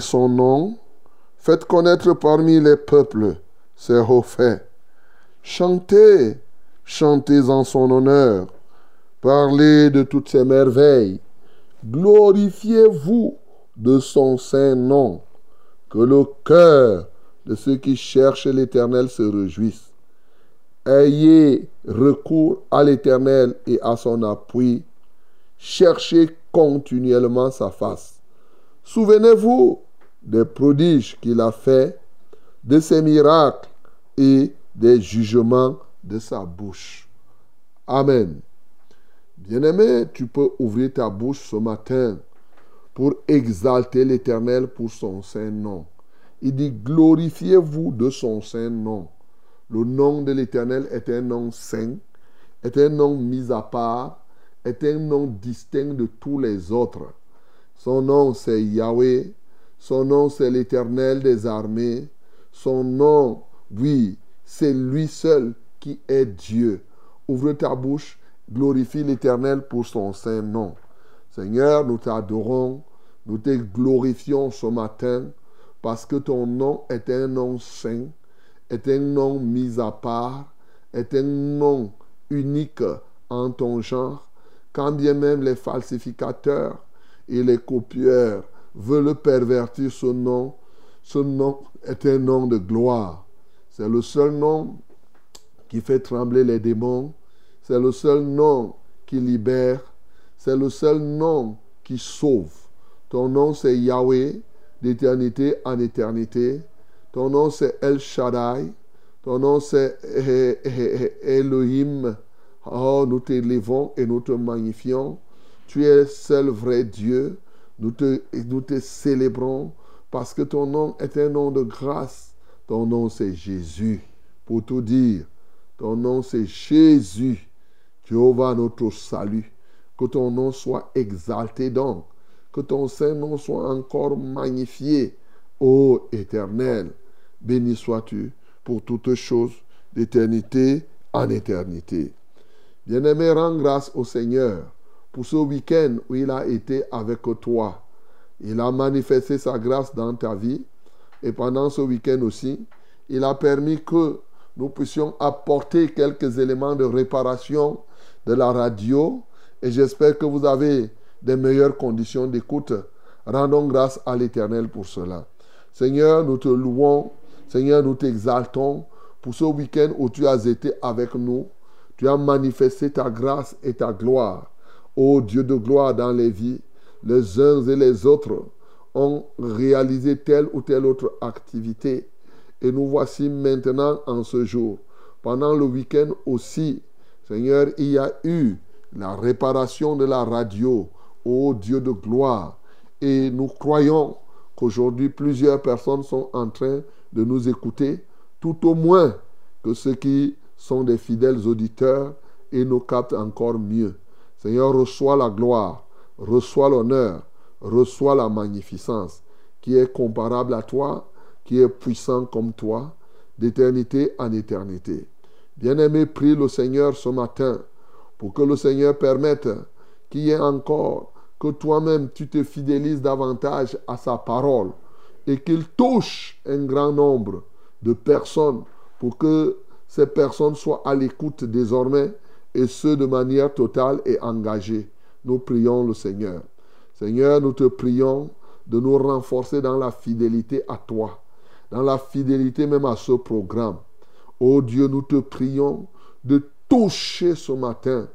Son nom, faites connaître parmi les peuples ses hauts faits. Chantez, chantez en son honneur, parlez de toutes ses merveilles, glorifiez-vous de son saint nom, que le cœur de ceux qui cherchent l'Éternel se réjouisse. Ayez recours à l'Éternel et à son appui. Cherchez continuellement sa face. Souvenez-vous des prodiges qu'il a faits, de ses miracles et des jugements de sa bouche. Amen. Bien-aimé, tu peux ouvrir ta bouche ce matin pour exalter l'Éternel pour son saint nom. Il dit, glorifiez-vous de son saint nom. Le nom de l'Éternel est un nom saint, est un nom mis à part, est un nom distinct de tous les autres. Son nom c'est Yahweh, son nom c'est l'Éternel des armées, son nom, oui, c'est lui seul qui est Dieu. Ouvre ta bouche, glorifie l'Éternel pour son saint nom. Seigneur, nous t'adorons, nous te glorifions ce matin parce que ton nom est un nom saint, est un nom mis à part, est un nom unique en ton genre quand bien même les falsificateurs et les copieurs veulent pervertir ce nom, ce nom est un nom de gloire. C'est le seul nom qui fait trembler les démons. C'est le seul nom qui libère. C'est le seul nom qui sauve. Ton nom, c'est Yahweh, d'éternité en éternité. Ton nom, c'est El Shaddai. Ton nom, c'est Elohim, Oh, nous t'élevons et nous te magnifions. Tu es seul vrai Dieu. Nous te, célébrons parce que ton nom est un nom de grâce. Ton nom, c'est Jésus. Pour tout dire, ton nom, c'est Jésus. Jéhovah, notre salut. Que ton nom soit exalté donc. Que ton saint nom soit encore magnifié. Ô éternel, béni sois-tu pour toutes choses d'éternité en éternité. Bien-aimé, rends grâce au Seigneur pour ce week-end où il a été avec toi. Il a manifesté sa grâce dans ta vie. Et pendant ce week-end aussi, il a permis que nous puissions apporter quelques éléments de réparation de la radio. Et j'espère que vous avez des meilleures conditions d'écoute. Rendons grâce à l'Éternel pour cela. Seigneur, nous te louons. Seigneur, nous t'exaltons pour ce week-end où tu as été avec nous Tu as manifesté ta grâce et ta gloire. Ô Dieu de gloire dans les vies, les uns et les autres ont réalisé telle ou telle autre activité. Et nous voici maintenant en ce jour. Pendant le week-end aussi, Seigneur, il y a eu la réparation de la radio. Ô Dieu de gloire. Et nous croyons qu'aujourd'hui plusieurs personnes sont en train de nous écouter, tout au moins que ceux qui sont des fidèles auditeurs et nous captent encore mieux. Seigneur, reçois la gloire, reçois l'honneur, reçois la magnificence qui est comparable à toi, qui est puissant comme toi, d'éternité en éternité. Bien-aimé, prie le Seigneur ce matin pour que le Seigneur permette qu'il y ait encore que toi-même tu te fidélises davantage à sa parole et qu'il touche un grand nombre de personnes pour que ces personnes soient à l'écoute désormais et ce de manière totale et engagée. Nous prions le Seigneur. Seigneur, nous te prions de nous renforcer dans la fidélité à toi, dans la fidélité même à ce programme. Oh Dieu, nous te prions de toucher ce matin,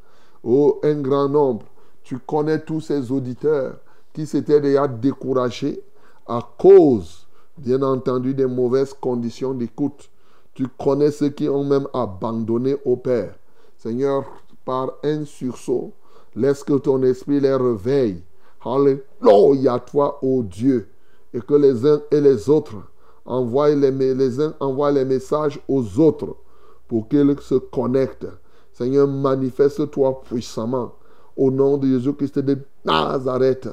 oh un grand nombre tu connais tous ces auditeurs qui s'étaient déjà découragés à cause, bien entendu, des mauvaises conditions d'écoute. Tu connais ceux qui ont même abandonné au Père. Seigneur, par un sursaut, laisse que ton esprit les réveille. Alléluia, toi, ô Dieu. Et que les uns et les autres envoient les, envoient les messages aux autres pour qu'ils se connectent. Seigneur, manifeste-toi puissamment au nom de Jésus-Christ de Nazareth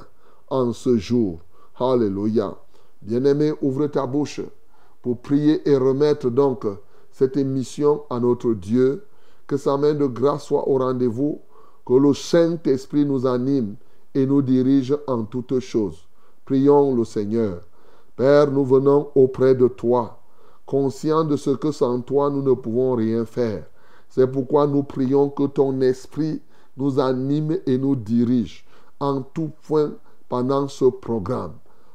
en ce jour. Alléluia. Bien-aimé, ouvre ta bouche pour prier et remettre donc cette émission à notre Dieu. Que sa main de grâce soit au rendez-vous, que le Saint-Esprit nous anime et nous dirige en toutes choses. Prions le Seigneur. Père, nous venons auprès de toi, conscients de ce que sans toi nous ne pouvons rien faire. C'est pourquoi nous prions que ton esprit nous anime et nous dirige en tout point pendant ce programme.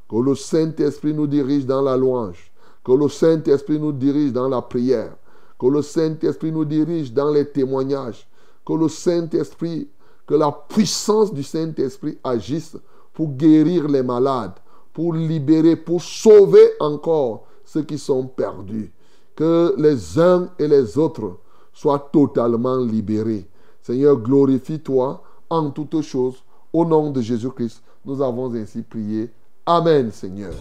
Que le Saint-Esprit nous dirige dans la louange. Que le Saint-Esprit nous dirige dans la prière. Que le Saint-Esprit nous dirige dans les témoignages. Que le Saint-Esprit, que la puissance du Saint-Esprit agisse pour guérir les malades, pour libérer, pour sauver encore ceux qui sont perdus. Que les uns et les autres soient totalement libérés. Seigneur, glorifie-toi en toutes choses. Au nom de Jésus-Christ, nous avons ainsi prié. Amen, Seigneur.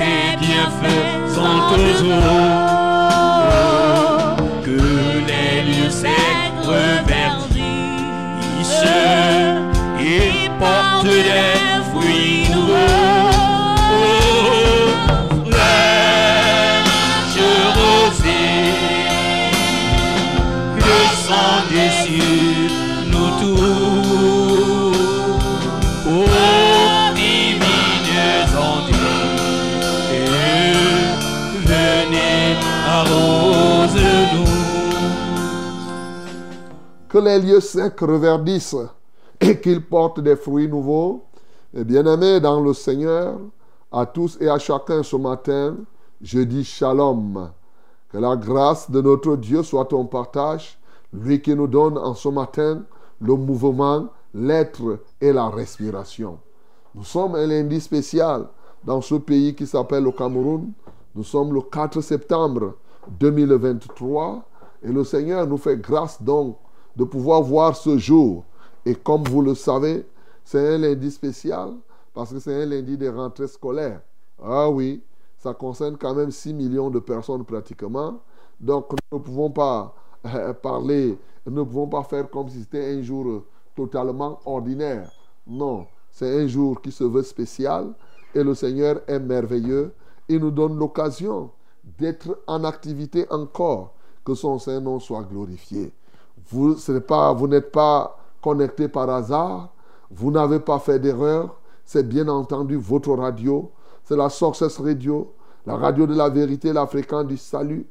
Tes bienfaits en toujours. Que les lieux secs reverdissent et qu'ils portent des fruits nouveaux. Et bien-aimés dans le Seigneur, à tous et à chacun ce matin, je dis shalom. Que la grâce de notre Dieu soit ton partage, lui qui nous donne en ce matin le mouvement, l'être et la respiration. Nous sommes un lundi spécial dans ce pays qui s'appelle le Cameroun. Nous sommes le 4 septembre 2023 et le Seigneur nous fait grâce donc de pouvoir voir ce jour. Et comme vous le savez, c'est un lundi spécial parce que c'est un lundi de rentrée scolaire. Ah oui, ça concerne quand même 6 millions de personnes pratiquement. Donc nous ne pouvons pas euh, parler, nous ne pouvons pas faire comme si c'était un jour totalement ordinaire. Non, c'est un jour qui se veut spécial et le Seigneur est merveilleux. Il nous donne l'occasion d'être en activité encore, que son Saint-Nom soit glorifié. Vous, n'êtes pas connecté par hasard, vous n'avez pas fait d'erreur, c'est bien entendu votre radio, c'est la Success Radio, la radio de la vérité, la fréquence du salut,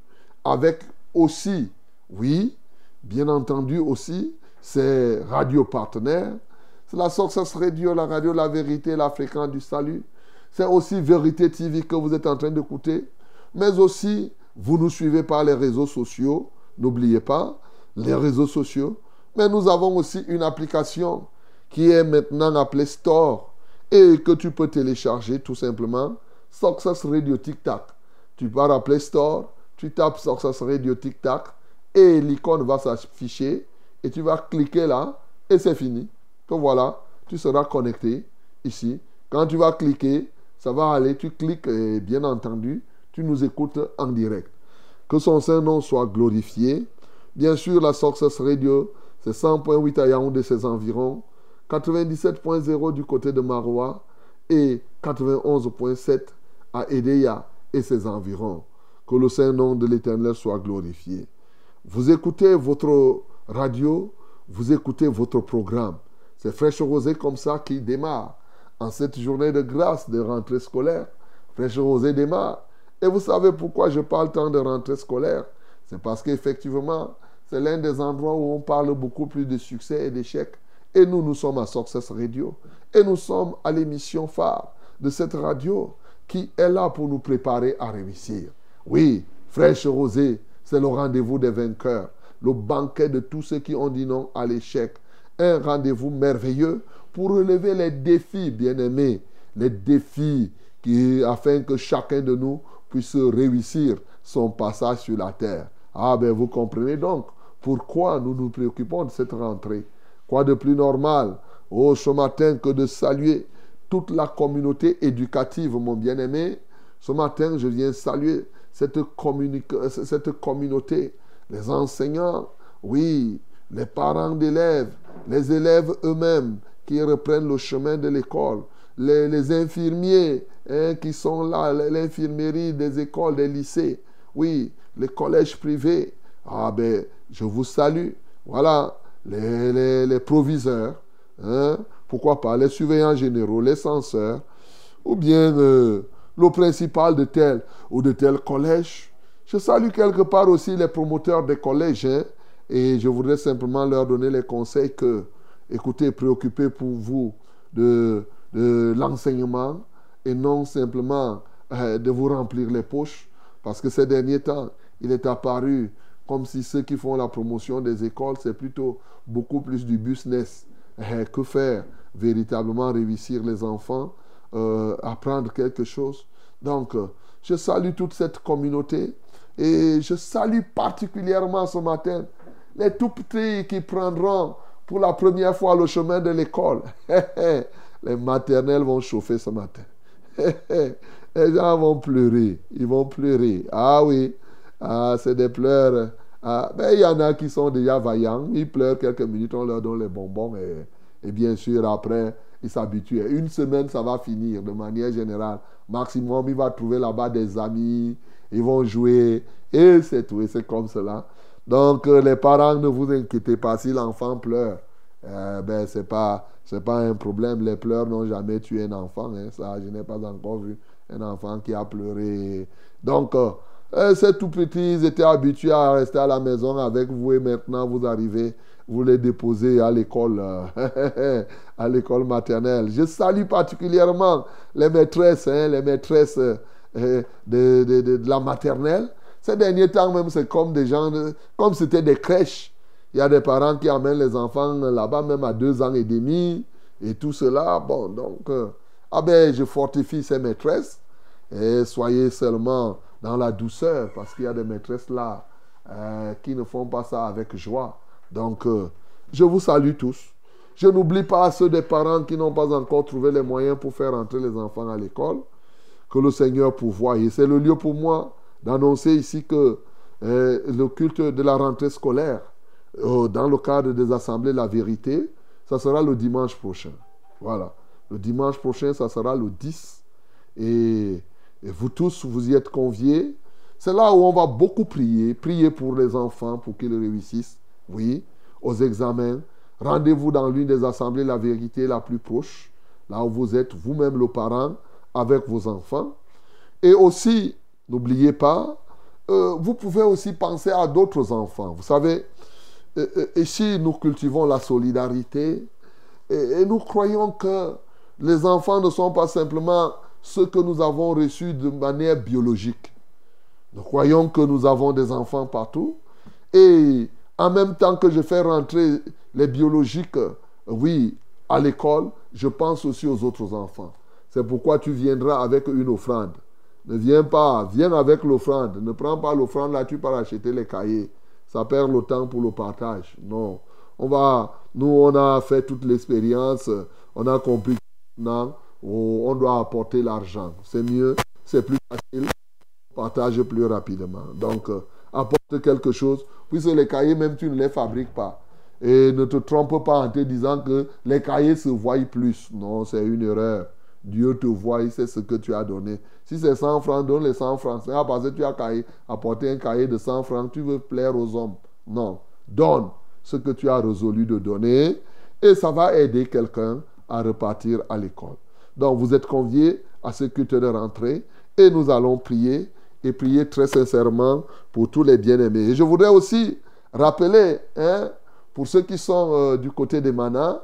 avec aussi, oui, bien entendu aussi, ces radios partenaires, C'est la Success Radio, la radio La Vérité, la fréquence du salut. C'est aussi Vérité TV que vous êtes en train d'écouter. Mais aussi, vous nous suivez par les réseaux sociaux. N'oubliez pas, les réseaux sociaux. Mais nous avons aussi une application qui est maintenant appelée Store et que tu peux télécharger tout simplement. Success Radio Tic Tac. Tu pars à Play Store, tu tapes Success Radio Tic Tac et l'icône va s'afficher et tu vas cliquer là et c'est fini. Donc voilà, tu seras connecté ici. Quand tu vas cliquer, ça va aller, tu cliques et bien entendu, tu nous écoutes en direct. Que son Saint-Nom soit glorifié. Bien sûr, la Success Radio, c'est 100.8 à Yaoundé, ses environs, 97.0 du côté de Maroua et 91.7 à Edeya et ses environs. Que le Saint-Nom de l'Éternel soit glorifié. Vous écoutez votre radio, vous écoutez votre programme. C'est Fraîche Rosée comme ça qui démarre. En cette journée de grâce de rentrée scolaire, Fraîche Rosée démarre. Et vous savez pourquoi je parle tant de rentrée scolaire? C'est parce qu'effectivement, c'est l'un des endroits où on parle beaucoup plus de succès et d'échecs. Et nous, nous sommes à Success Radio. Et nous sommes à l'émission phare de cette radio qui est là pour nous préparer à réussir. Oui, fraîche rosée, c'est le rendez-vous des vainqueurs, le banquet de tous ceux qui ont dit non à l'échec. Un rendez-vous merveilleux pour relever les défis, bien-aimés, les défis qui, afin que chacun de nous puisse réussir son passage sur la terre. Ah ben vous comprenez donc pourquoi nous nous préoccupons de cette rentrée. Quoi de plus normal, oh, ce matin, que de saluer toute la communauté éducative, mon bien-aimé. Ce matin, je viens saluer cette, cette communauté, les enseignants, oui, les parents d'élèves, les élèves eux-mêmes qui reprennent le chemin de l'école, les, infirmiers hein, qui sont là, l'infirmerie des écoles, des lycées, oui, les collèges privés. Ah ben, je vous salue. Voilà, les, les, proviseurs, hein, pourquoi pas les surveillants généraux, les censeurs, ou bien euh, le principal de tel ou de tel collège. Je salue quelque part aussi les promoteurs des collèges hein, et je voudrais simplement leur donner les conseils que, écoutez, préoccupez pour vous de, l'enseignement et non simplement euh, de vous remplir les poches parce que ces derniers temps, il est apparu comme si ceux qui font la promotion des écoles, c'est plutôt beaucoup plus du business. Eh, que faire? Véritablement réussir les enfants, euh, apprendre quelque chose. Donc, euh, je salue toute cette communauté et je salue particulièrement ce matin les tout petits qui prendront pour la première fois le chemin de l'école. les maternelles vont chauffer ce matin. les gens vont pleurer. Ils vont pleurer. Ah oui, ah, c'est des pleurs ah, ben, il y en a qui sont déjà vaillants, ils pleurent quelques minutes, on leur donne les bonbons et, et bien sûr après ils s'habituent. Une semaine ça va finir de manière générale. Maximum il va trouver là-bas des amis, ils vont jouer et c'est tout, et c'est comme cela. Donc euh, les parents ne vous inquiétez pas si l'enfant pleure. Euh, ben c'est pas c'est pas un problème. Les pleurs n'ont jamais tué un enfant. Hein. Ça, je n'ai pas encore vu un enfant qui a pleuré. Donc euh, ces tout petits, ils étaient habitués à rester à la maison avec vous et maintenant vous arrivez, vous les déposez à l'école, à l'école maternelle. Je salue particulièrement les maîtresses, hein, les maîtresses de, de, de, la maternelle. Ces derniers temps même, c'est comme des gens, comme c'était des crèches. Il y a des parents qui amènent les enfants là-bas même à deux ans et demi et tout cela. Bon, donc, ah ben, je fortifie ces maîtresses et soyez seulement dans la douceur, parce qu'il y a des maîtresses là euh, qui ne font pas ça avec joie. Donc, euh, je vous salue tous. Je n'oublie pas ceux des parents qui n'ont pas encore trouvé les moyens pour faire entrer les enfants à l'école. Que le Seigneur pourvoie. Et c'est le lieu pour moi d'annoncer ici que euh, le culte de la rentrée scolaire, dans le cadre des assemblées La Vérité, ça sera le dimanche prochain. Voilà. Le dimanche prochain, ça sera le 10. Et et vous tous, vous y êtes conviés. C'est là où on va beaucoup prier. Prier pour les enfants, pour qu'ils réussissent. Oui, aux examens. Rendez-vous dans l'une des assemblées, la vérité la plus proche. Là où vous êtes vous-même le parent avec vos enfants. Et aussi, n'oubliez pas, euh, vous pouvez aussi penser à d'autres enfants. Vous savez, euh, euh, ici, nous cultivons la solidarité. et, nous croyons que les enfants ne sont pas simplement ceux que nous avons reçus de manière biologique. Nous croyons que nous avons des enfants partout. Et en même temps que je fais rentrer les biologiques, oui, à l'école, je pense aussi aux autres enfants. C'est pourquoi tu viendras avec une offrande. Ne viens pas, viens avec l'offrande. Ne prends pas l'offrande là, tu pars acheter les cahiers. Ça perd le temps pour le partage. Non. On va, nous, on a fait toute l'expérience. On a compris maintenant, on doit apporter l'argent. C'est mieux, c'est plus facile. Partage plus rapidement. Donc, euh, apporte quelque chose. Puisque les cahiers, même tu ne les fabriques pas. Et ne te trompe pas en te disant que les cahiers se voient plus. Non, c'est une erreur. Dieu te voit, il sait ce que tu as donné. Si c'est 100 francs, donne les 100 francs. C'est parce que tu as apporté un cahier de 100 francs, tu veux plaire aux hommes. Non. Donne ce que tu as résolu de donner et ça va aider quelqu'un à repartir à l'école. Donc vous êtes conviés à ce culte de rentrée et nous allons prier et prier très sincèrement pour tous les bien-aimés. Et je voudrais aussi rappeler, hein, pour ceux qui sont euh, du côté des manas,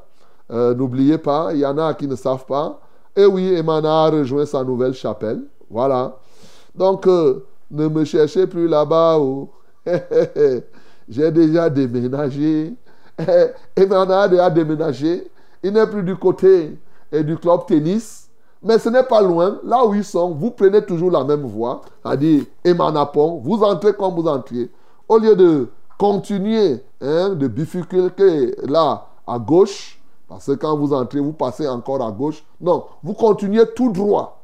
euh, n'oubliez pas, il y en a qui ne savent pas, et oui, Emana a rejoint sa nouvelle chapelle. Voilà. Donc, euh, ne me cherchez plus là-bas. Oh. J'ai déjà déménagé. Emana a déjà déménagé. Il n'est plus du côté et du club tennis. Mais ce n'est pas loin. Là où ils sont, vous prenez toujours la même voie. C'est-à-dire Emanapon. Vous entrez comme vous entrez. Au lieu de continuer hein, de bifurquer là à gauche, parce que quand vous entrez, vous passez encore à gauche. Non, vous continuez tout droit.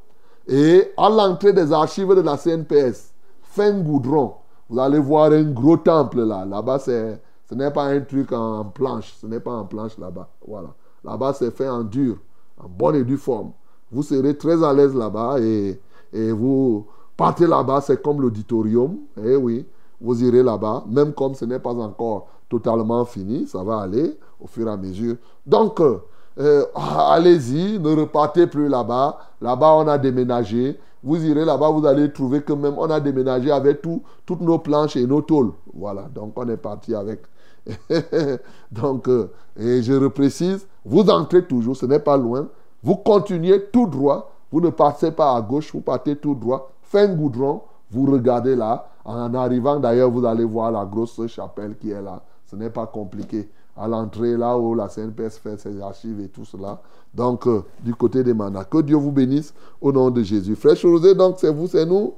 Et à l'entrée des archives de la CNPS, fin goudron, vous allez voir un gros temple là. Là-bas, ce n'est pas un truc en planche. Ce n'est pas en planche là-bas. Voilà. Là-bas, c'est fait en dur, en bonne et due forme. Vous serez très à l'aise là-bas et, et vous partez là-bas, c'est comme l'auditorium. Eh oui, vous irez là-bas, même comme ce n'est pas encore totalement fini, ça va aller au fur et à mesure. Donc, euh, euh, allez-y, ne repartez plus là-bas. Là-bas, on a déménagé. Vous irez là-bas, vous allez trouver que même on a déménagé avec tout, toutes nos planches et nos tôles. Voilà, donc on est parti avec. donc, euh, et je reprécise, vous entrez toujours, ce n'est pas loin. Vous continuez tout droit. Vous ne passez pas à gauche, vous partez tout droit. Fin goudron, vous regardez là. En arrivant d'ailleurs, vous allez voir la grosse chapelle qui est là. Ce n'est pas compliqué. À l'entrée, là où la CNPS fait ses archives et tout cela. Donc, euh, du côté des mandats. Que Dieu vous bénisse au nom de Jésus. Frère Rosé, donc c'est vous, c'est nous.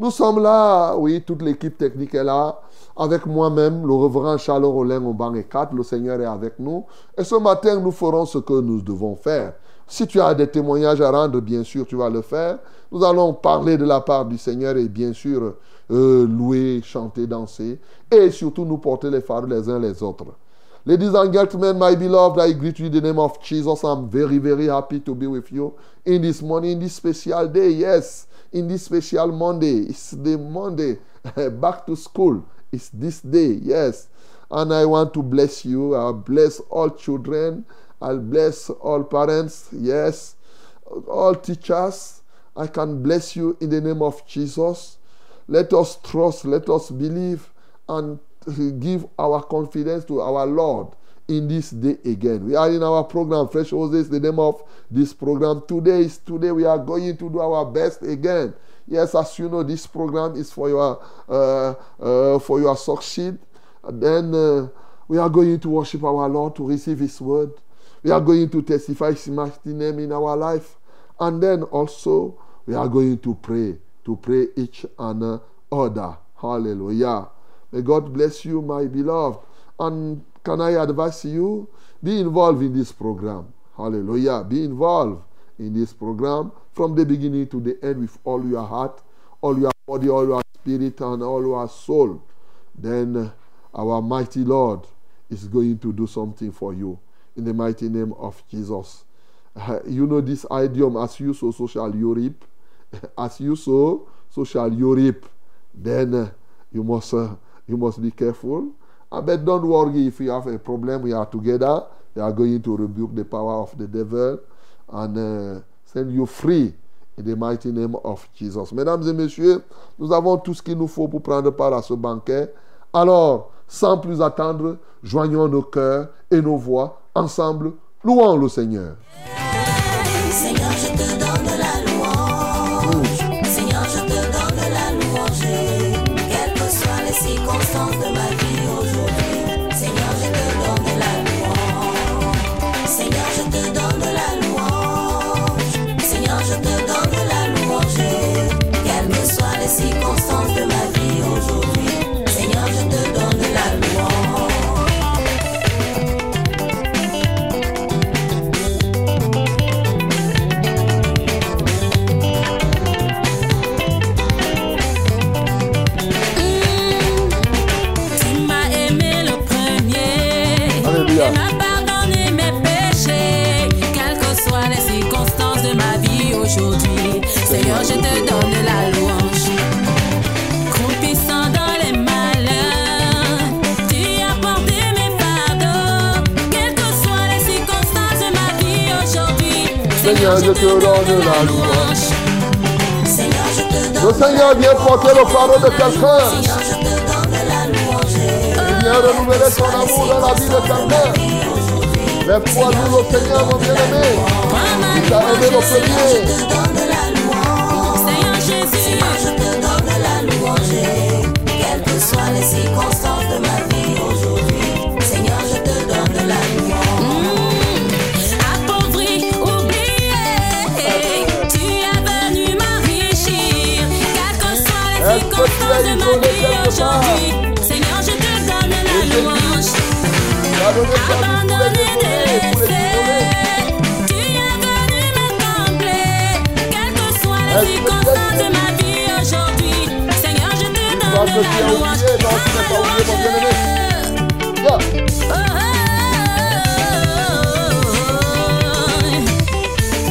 Nous sommes là, oui, toute l'équipe technique est là. Avec moi-même, le reverend Charles Rollin au banc et 4, le Seigneur est avec nous. Et ce matin, nous ferons ce que nous devons faire. Si tu as des témoignages à rendre, bien sûr, tu vas le faire. Nous allons parler de la part du Seigneur et bien sûr, euh, louer, chanter, danser et surtout nous porter les phares les uns les autres. Ladies and gentlemen, my beloved, I greet you in the name of Jesus. I'm very, very happy to be with you in this morning, in this special day. Yes, in this special Monday. It's the Monday back to school. It's this day. Yes. And I want to bless you. I bless all children. I'll bless all parents. Yes. All teachers. I can bless you in the name of Jesus. Let us trust, let us believe, and give our confidence to our Lord in this day again. We are in our program, Fresh Roses, the name of this program. Today is today. We are going to do our best again. Yes, as you know, this program is for your uh, uh, for your succeed. Then uh, we are going to worship our Lord to receive His word. We are going to testify His mighty name in our life, and then also we are going to pray to pray each and other. Hallelujah. May God bless you, my beloved. And can I advise you? Be involved in this program. Hallelujah. Be involved in this program from the beginning to the end with all your heart, all your body, all your spirit, and all your soul. Then our mighty Lord is going to do something for you in the mighty name of Jesus. You know this idiom as you so, so shall you reap. as you sow, so shall you reap. Then you must uh, you must be careful. But don't worry if you have a problem. We are together. We are going to rebuke the power of the devil and uh, send you free in the mighty name of Jesus. Mesdames et messieurs, nous avons tout ce qu'il nous faut pour prendre part à ce banquet. Alors, sans plus attendre, joignons nos cœurs et nos voix ensemble Louons le. Seigneur, Seigneur, je te donne la louange. Le Seigneur vient porter le fardeau de quelqu'un. Il vient renouveler son amour dans la vie de quelqu'un. Mais foi nous le Seigneur, mon bien-aimé. Il t'a aimé le premier.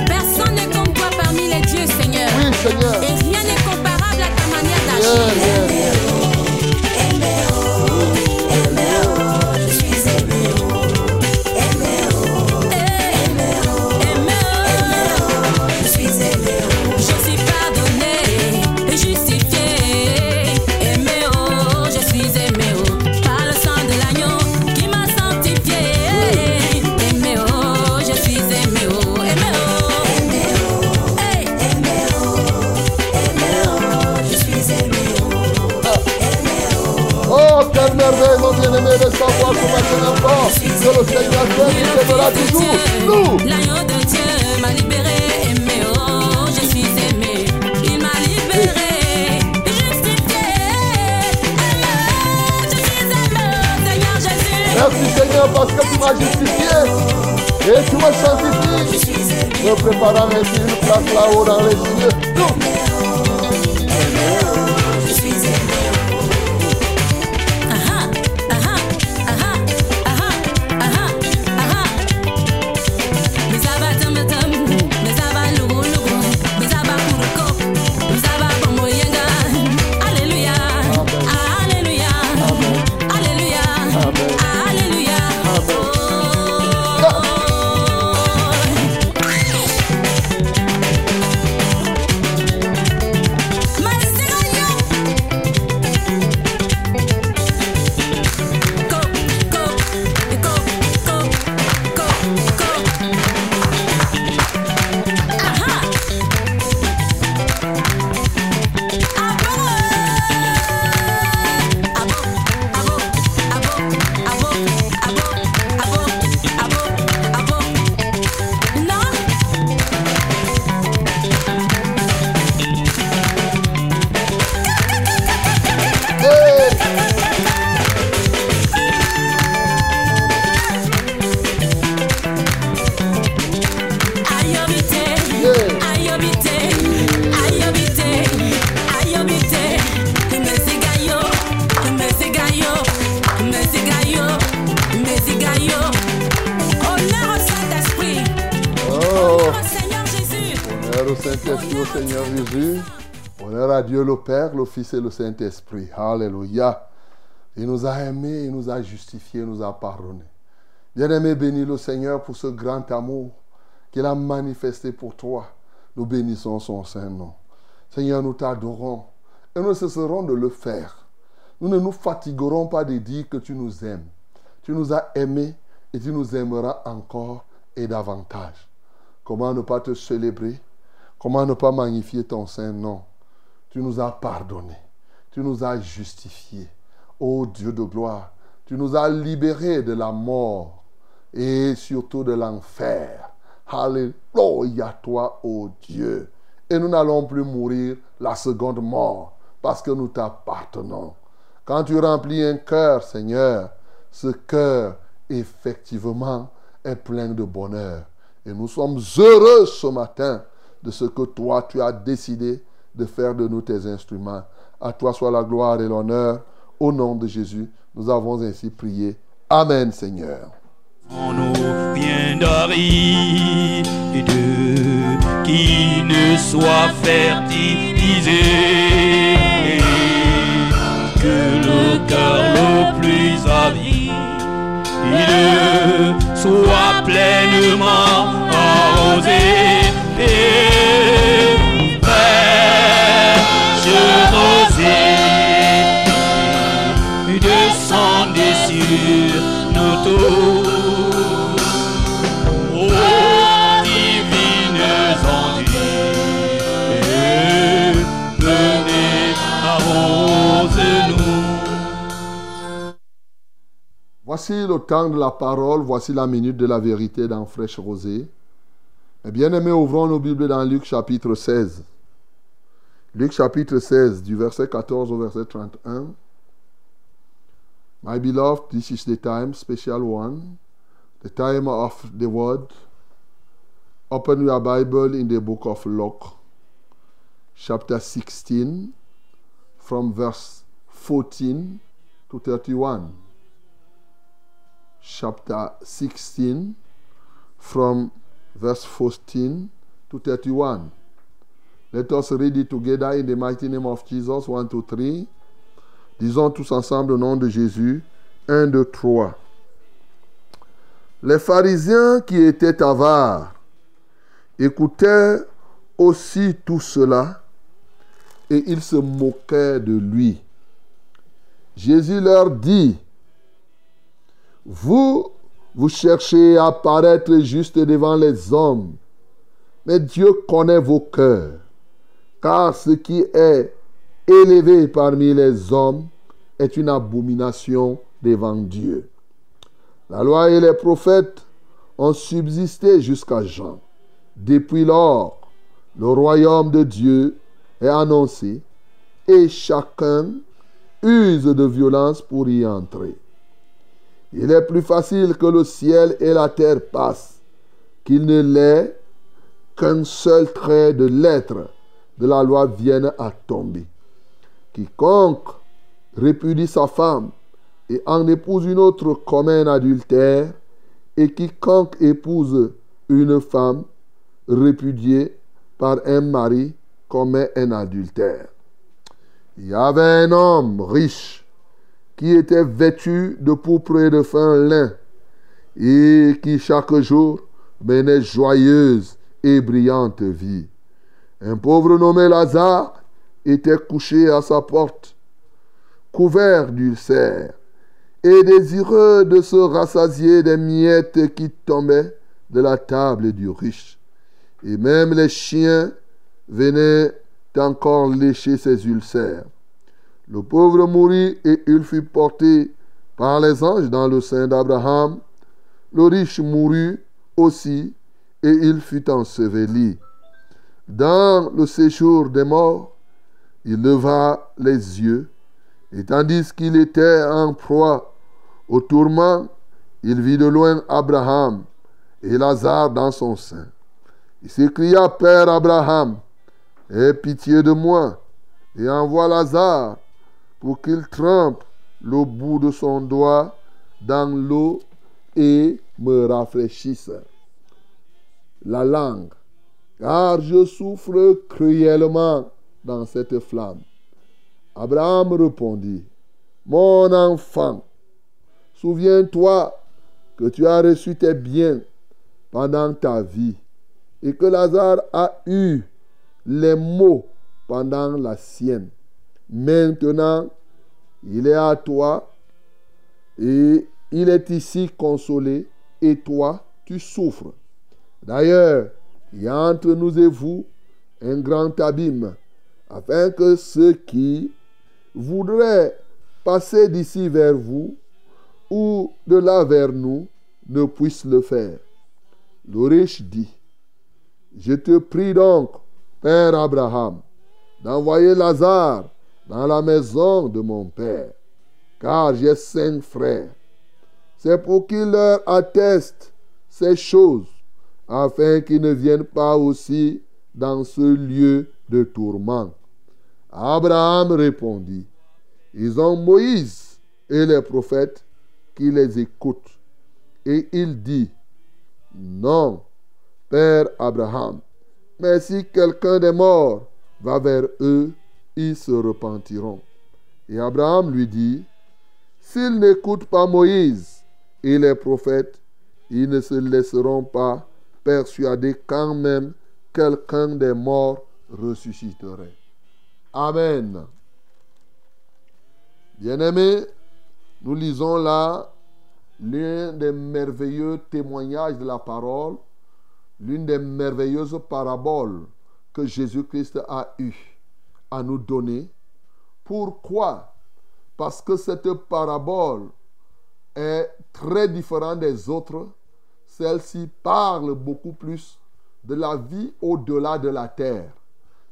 Personne n'est comme toi parmi les dieux, Seigneur. Et rien n'est comparable à ta manière d'agir. L'agneau de Dieu m'a libéré, aimé, oh, je suis aimé. Il m'a libéré, merci Seigneur parce que tu m'as justifié et tu m'as sanctifié, me préparant ainsi une place là-haut dans les cieux. Je suis Fils et le Saint-Esprit. Alléluia. Il nous a aimés, il nous a justifiés, il nous a pardonnés. Bien-aimé, bénis le Seigneur pour ce grand amour qu'il a manifesté pour toi. Nous bénissons son saint nom. Seigneur, nous t'adorons et nous cesserons de le faire. Nous ne nous fatiguerons pas de dire que tu nous aimes. Tu nous as aimés et tu nous aimeras encore et davantage. Comment ne pas te célébrer? Comment ne pas magnifier ton saint nom? Tu nous as pardonné. Tu nous as justifiés. Ô Dieu de gloire, tu nous as libérés de la mort et surtout de l'enfer. Alléluia toi, ô Dieu. Et nous n'allons plus mourir la seconde mort parce que nous t'appartenons. Quand tu remplis un cœur, Seigneur, ce cœur, effectivement, est plein de bonheur. Et nous sommes heureux ce matin de ce que toi, tu as décidé de faire de nous tes instruments. À toi soit la gloire et l'honneur. Au nom de Jésus, nous avons ainsi prié. Amen, Seigneur. en eau bien d'aride qui ne soit fertilisé que le cœur le plus avide soit pleinement arrosé Voici le temps de la parole, voici la minute de la vérité dans Fraîche Rosée. Mes bien-aimés, ouvrons nos Bibles dans Luc chapitre 16. Luc chapitre 16, du verset 14 au verset 31. My beloved, this is the time, special one, the time of the word. Open your Bible in the book of Luke, chapter 16, from verse 14 to 31. Chapter 16, from verse 14 to 31. Let us read it together in the mighty name of Jesus. 1, 2, 3. Disons tous ensemble au nom de Jésus. 1, 2, 3. Les pharisiens qui étaient avares écoutaient aussi tout cela et ils se moquaient de lui. Jésus leur dit, vous, vous cherchez à paraître juste devant les hommes, mais Dieu connaît vos cœurs, car ce qui est élevé parmi les hommes est une abomination devant Dieu. La loi et les prophètes ont subsisté jusqu'à Jean. Depuis lors, le royaume de Dieu est annoncé et chacun use de violence pour y entrer. Il est plus facile que le ciel et la terre passent qu'il ne l'est qu'un seul trait de lettre de la loi vienne à tomber. Quiconque répudie sa femme et en épouse une autre comme un adultère, et quiconque épouse une femme répudiée par un mari commet un adultère. Il y avait un homme riche qui était vêtu de pourpre et de fin lin et qui chaque jour menait joyeuse et brillante vie. Un pauvre nommé Lazare était couché à sa porte, couvert d'ulcères et désireux de se rassasier des miettes qui tombaient de la table du riche. Et même les chiens venaient encore lécher ses ulcères. Le pauvre mourut et il fut porté par les anges dans le sein d'Abraham. Le riche mourut aussi et il fut enseveli. Dans le séjour des morts, il leva les yeux et tandis qu'il était en proie au tourment, il vit de loin Abraham et Lazare dans son sein. Il s'écria, Père Abraham, aie pitié de moi et envoie Lazare pour qu'il trempe le bout de son doigt dans l'eau et me rafraîchisse la langue, car je souffre cruellement dans cette flamme. Abraham répondit, Mon enfant, souviens-toi que tu as reçu tes biens pendant ta vie et que Lazare a eu les maux pendant la sienne. Maintenant, il est à toi et il est ici consolé et toi, tu souffres. D'ailleurs, il y a entre nous et vous un grand abîme, afin que ceux qui voudraient passer d'ici vers vous ou de là vers nous ne puissent le faire. Le riche dit, je te prie donc, Père Abraham, d'envoyer Lazare dans la maison de mon Père, car j'ai cinq frères. C'est pour qu'il leur atteste ces choses, afin qu'ils ne viennent pas aussi dans ce lieu de tourment. Abraham répondit, ils ont Moïse et les prophètes qui les écoutent. Et il dit, non, Père Abraham, mais si quelqu'un des morts va vers eux, ils se repentiront. Et Abraham lui dit, s'ils n'écoutent pas Moïse et les prophètes, ils ne se laisseront pas persuader quand même quelqu'un des morts ressusciterait. Amen. Bien-aimés, nous lisons là l'un des merveilleux témoignages de la parole, l'une des merveilleuses paraboles que Jésus-Christ a eu à nous donner. Pourquoi? Parce que cette parabole est très différente des autres. Celle-ci parle beaucoup plus de la vie au-delà de la terre.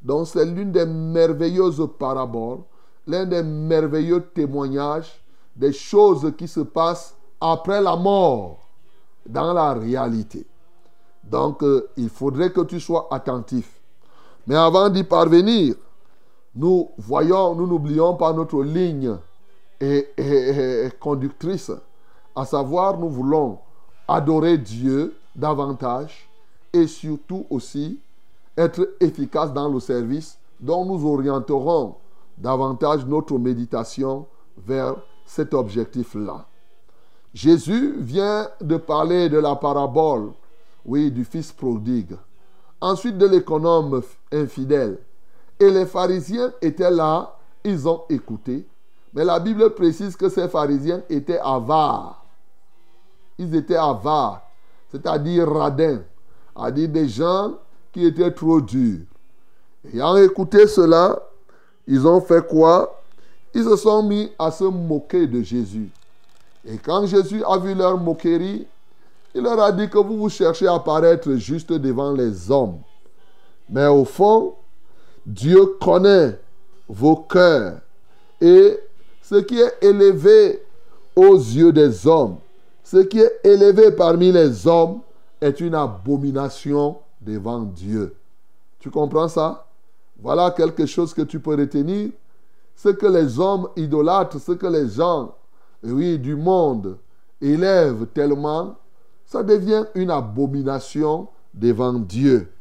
Donc c'est l'une des merveilleuses paraboles, l'un des merveilleux témoignages des choses qui se passent après la mort dans la réalité. Donc euh, il faudrait que tu sois attentif. Mais avant d'y parvenir, nous voyons, nous n'oublions pas notre ligne et, conductrice, à savoir nous voulons adorer Dieu davantage et surtout aussi être efficace dans le service dont nous orienterons davantage notre méditation vers cet objectif-là. Jésus vient de parler de la parabole, oui, du fils prodigue. Ensuite de l'économe infidèle. Et les pharisiens étaient là, ils ont écouté. Mais la Bible précise que ces pharisiens étaient avares. Ils étaient avares, c'est-à-dire radins, c'est-à-dire des gens qui étaient trop durs. Ayant écouté cela, ils ont fait quoi? Ils se sont mis à se moquer de Jésus. Et quand Jésus a vu leur moquerie, il leur a dit que vous vous cherchez à paraître juste devant les hommes. Mais au fond, Dieu connaît vos cœurs. Et ce qui est élevé aux yeux des hommes, ce qui est élevé parmi les hommes est une abomination devant Dieu. Tu comprends ça? Voilà quelque chose que tu peux retenir. Ce que les hommes idolâtrent, ce que les gens, oui, du monde élèvent tellement, ça devient une abomination devant Dieu.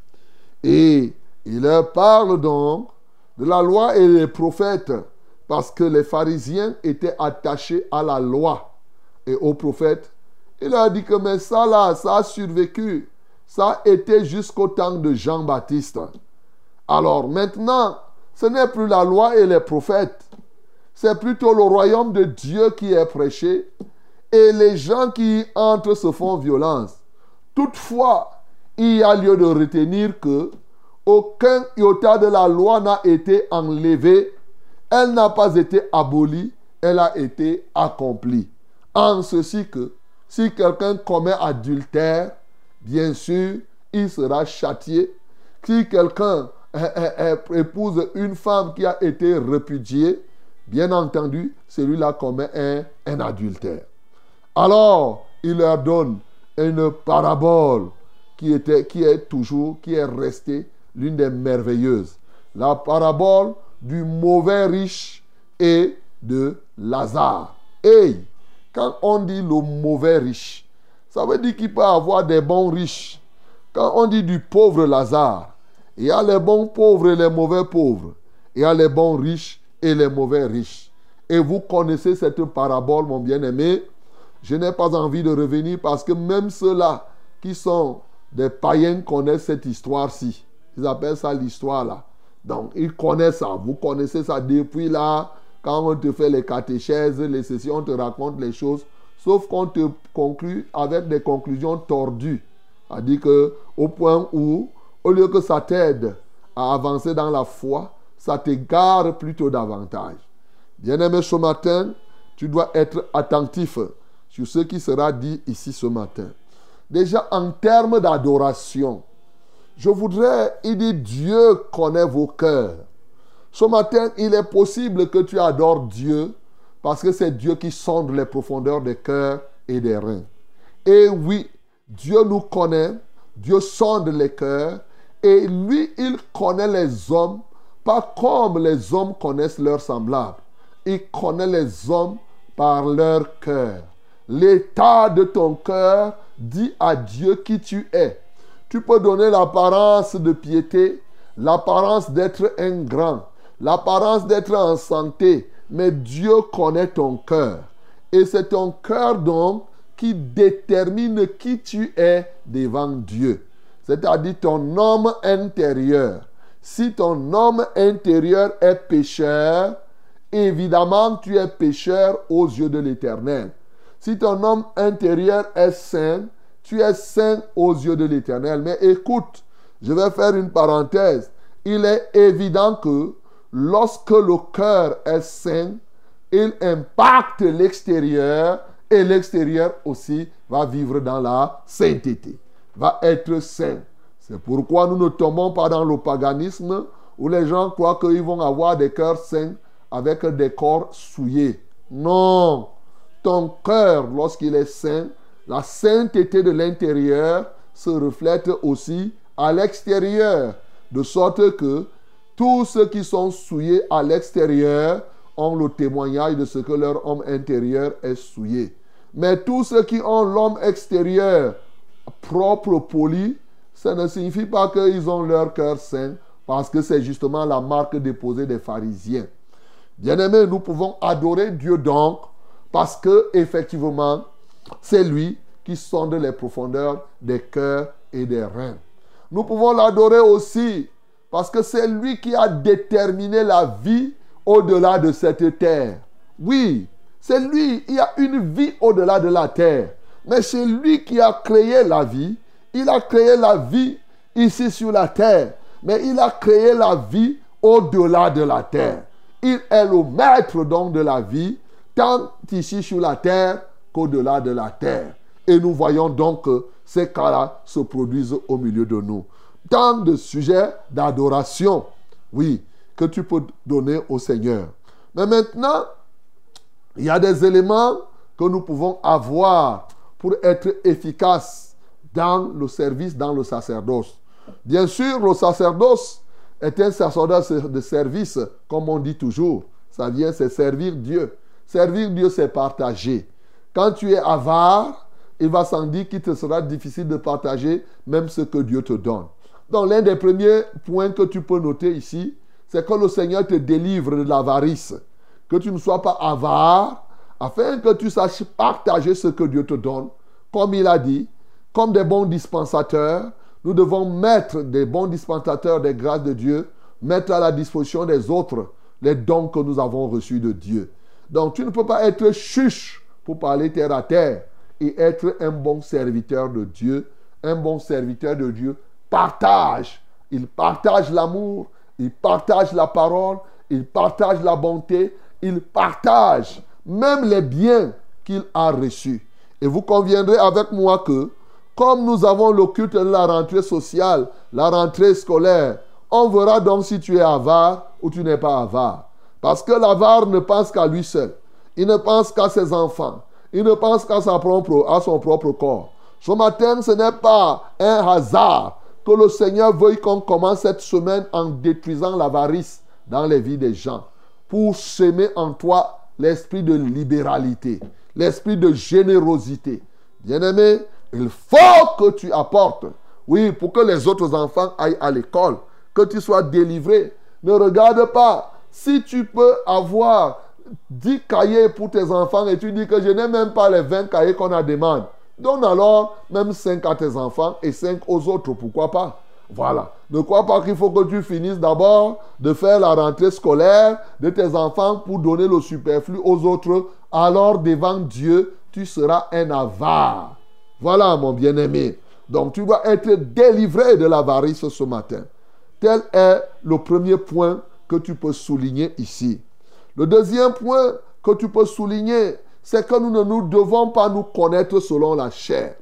Et il leur parle donc de la loi et des prophètes, parce que les pharisiens étaient attachés à la loi et aux prophètes. Il leur dit que mais ça là, ça a survécu. Ça a été jusqu'au temps de Jean-Baptiste. Alors maintenant, ce n'est plus la loi et les prophètes. C'est plutôt le royaume de Dieu qui est prêché. Et les gens qui y entrent se font violence. Toutefois, il y a lieu de retenir que aucun iota de la loi n'a été enlevé. Elle n'a pas été abolie. Elle a été accomplie. En ceci que si quelqu'un commet adultère, bien sûr, il sera châtié. Si quelqu'un euh, euh, euh, épouse une femme qui a été répudiée, bien entendu, celui-là commet un, adultère. Alors, il leur donne une parabole qui, qui est toujours, qui est restée l'une des merveilleuses. La parabole du mauvais riche et de Lazare. Et quand on dit le mauvais riche, ça veut dire qu'il peut avoir des bons riches. Quand on dit du pauvre Lazare, il y a les bons pauvres et les mauvais pauvres. Il y a les bons riches et les mauvais riches. Et vous connaissez cette parabole, mon bien-aimé. Je n'ai pas envie de revenir parce que même ceux-là qui sont des païens connaissent cette histoire-ci. Ils appellent ça l'histoire là. Donc, ils connaissent ça. Vous connaissez ça depuis là. Quand on te fait les catéchèses, les sessions, on te raconte les choses. Sauf qu'on te conclut avec des conclusions tordues. A dit que au point où, au lieu que ça t'aide à avancer dans la foi, ça t'égare plutôt davantage. Bien-aimé, ce matin, tu dois être attentif sur ce qui sera dit ici ce matin. Déjà, en termes d'adoration, je voudrais, il dit, Dieu connaît vos cœurs. Ce matin, il est possible que tu adores Dieu parce que c'est Dieu qui sonde les profondeurs des cœurs et des reins. Et oui, Dieu nous connaît, Dieu sonde les cœurs et lui, il connaît les hommes, pas comme les hommes connaissent leurs semblables. Il connaît les hommes par leur cœur. L'état de ton cœur dit à Dieu qui tu es. Tu peux donner l'apparence de piété, l'apparence d'être un grand, l'apparence d'être en santé, mais Dieu connaît ton cœur. Et c'est ton cœur donc qui détermine qui tu es devant Dieu. C'est-à-dire ton homme intérieur. Si ton homme intérieur est pécheur, évidemment tu es pécheur aux yeux de l'Éternel. Si ton homme intérieur est saint, tu es saint aux yeux de l'Éternel. Mais écoute, je vais faire une parenthèse. Il est évident que lorsque le cœur est saint, il impacte l'extérieur et l'extérieur aussi va vivre dans la sainteté, va être saint. C'est pourquoi nous ne tombons pas dans le paganisme où les gens croient qu'ils vont avoir des cœurs saints avec des corps souillés. Non, ton cœur, lorsqu'il est saint, la sainteté de l'intérieur se reflète aussi à l'extérieur, de sorte que tous ceux qui sont souillés à l'extérieur ont le témoignage de ce que leur homme intérieur est souillé. Mais tous ceux qui ont l'homme extérieur propre, poli, ça ne signifie pas qu'ils ont leur cœur saint, parce que c'est justement la marque déposée des pharisiens. Bien-aimés, nous pouvons adorer Dieu donc, parce que effectivement, c'est lui qui sonde les profondeurs des cœurs et des reins. Nous pouvons l'adorer aussi parce que c'est lui qui a déterminé la vie au-delà de cette terre. Oui, c'est lui, il y a une vie au-delà de la terre. Mais c'est lui qui a créé la vie. Il a créé la vie ici sur la terre. Mais il a créé la vie au-delà de la terre. Il est le maître donc de la vie, tant ici sur la terre qu'au-delà de la terre. Et nous voyons donc que ces cas-là se produisent au milieu de nous. Tant de sujets d'adoration, oui, que tu peux donner au Seigneur. Mais maintenant, il y a des éléments que nous pouvons avoir pour être efficaces dans le service, dans le sacerdoce. Bien sûr, le sacerdoce est un sacerdoce de service, comme on dit toujours. Ça vient, c'est servir Dieu. Servir Dieu, c'est partager. Quand tu es avare, il va sans dire qu'il te sera difficile de partager même ce que Dieu te donne. Donc l'un des premiers points que tu peux noter ici, c'est que le Seigneur te délivre de l'avarice. Que tu ne sois pas avare, afin que tu saches partager ce que Dieu te donne. Comme il a dit, comme des bons dispensateurs, nous devons mettre des bons dispensateurs des grâces de Dieu, mettre à la disposition des autres les dons que nous avons reçus de Dieu. Donc tu ne peux pas être chuche pour parler terre à terre et être un bon serviteur de Dieu. Un bon serviteur de Dieu partage. Il partage l'amour, il partage la parole, il partage la bonté, il partage même les biens qu'il a reçus. Et vous conviendrez avec moi que, comme nous avons le culte de la rentrée sociale, la rentrée scolaire, on verra donc si tu es avare ou tu n'es pas avare. Parce que l'avare ne pense qu'à lui seul. Il ne pense qu'à ses enfants. Il ne pense qu'à à son propre corps. Ce matin, ce n'est pas un hasard que le Seigneur veuille qu'on commence cette semaine en détruisant l'avarice dans les vies des gens. Pour semer en toi l'esprit de libéralité, l'esprit de générosité. Bien-aimé, il faut que tu apportes. Oui, pour que les autres enfants aillent à l'école, que tu sois délivré. Ne regarde pas. Si tu peux avoir 10 cahiers pour tes enfants et tu dis que je n'ai même pas les 20 cahiers qu'on a demandé. Donne alors même 5 à tes enfants et 5 aux autres, pourquoi pas? Voilà. Ne crois pas qu'il faut que tu finisses d'abord de faire la rentrée scolaire de tes enfants pour donner le superflu aux autres. Alors devant Dieu, tu seras un avare. Voilà mon bien-aimé. Donc tu dois être délivré de l'avarice ce matin. Tel est le premier point que tu peux souligner ici. Le deuxième point que tu peux souligner, c'est que nous ne nous devons pas nous connaître selon la chair.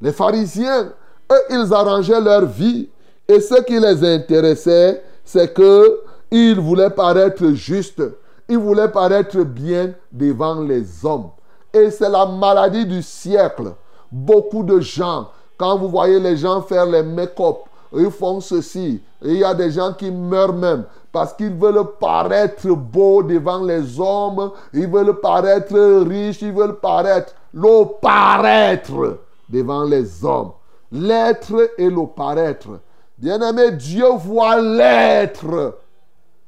Les pharisiens, eux, ils arrangeaient leur vie et ce qui les intéressait, c'est que ils voulaient paraître justes, ils voulaient paraître bien devant les hommes. Et c'est la maladie du siècle. Beaucoup de gens, quand vous voyez les gens faire les make-up, ils font ceci. Il y a des gens qui meurent même parce qu'ils veulent paraître beaux devant les hommes, ils veulent paraître riches, ils veulent paraître, le paraître devant les hommes. L'être et le paraître. Bien-aimé, Dieu voit l'être.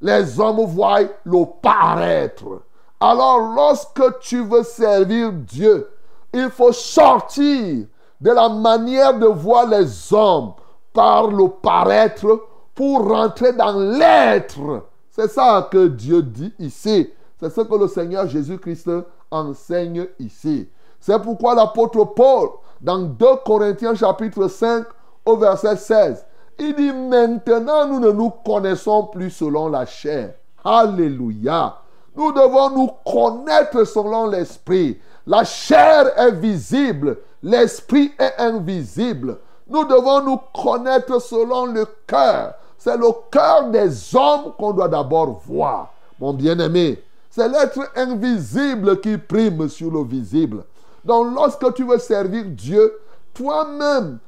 Les hommes voient le paraître. Alors lorsque tu veux servir Dieu, il faut sortir de la manière de voir les hommes par le paraître pour rentrer dans l'être. C'est ça que Dieu dit ici. C'est ce que le Seigneur Jésus-Christ enseigne ici. C'est pourquoi l'apôtre Paul, dans 2 Corinthiens chapitre 5 au verset 16, il dit maintenant nous ne nous connaissons plus selon la chair. Alléluia. Nous devons nous connaître selon l'esprit. La chair est visible, l'esprit est invisible. Nous devons nous connaître selon le cœur. C'est le cœur des hommes qu'on doit d'abord voir. Mon bien-aimé, c'est l'être invisible qui prime sur le visible. Donc lorsque tu veux servir Dieu, toi-même,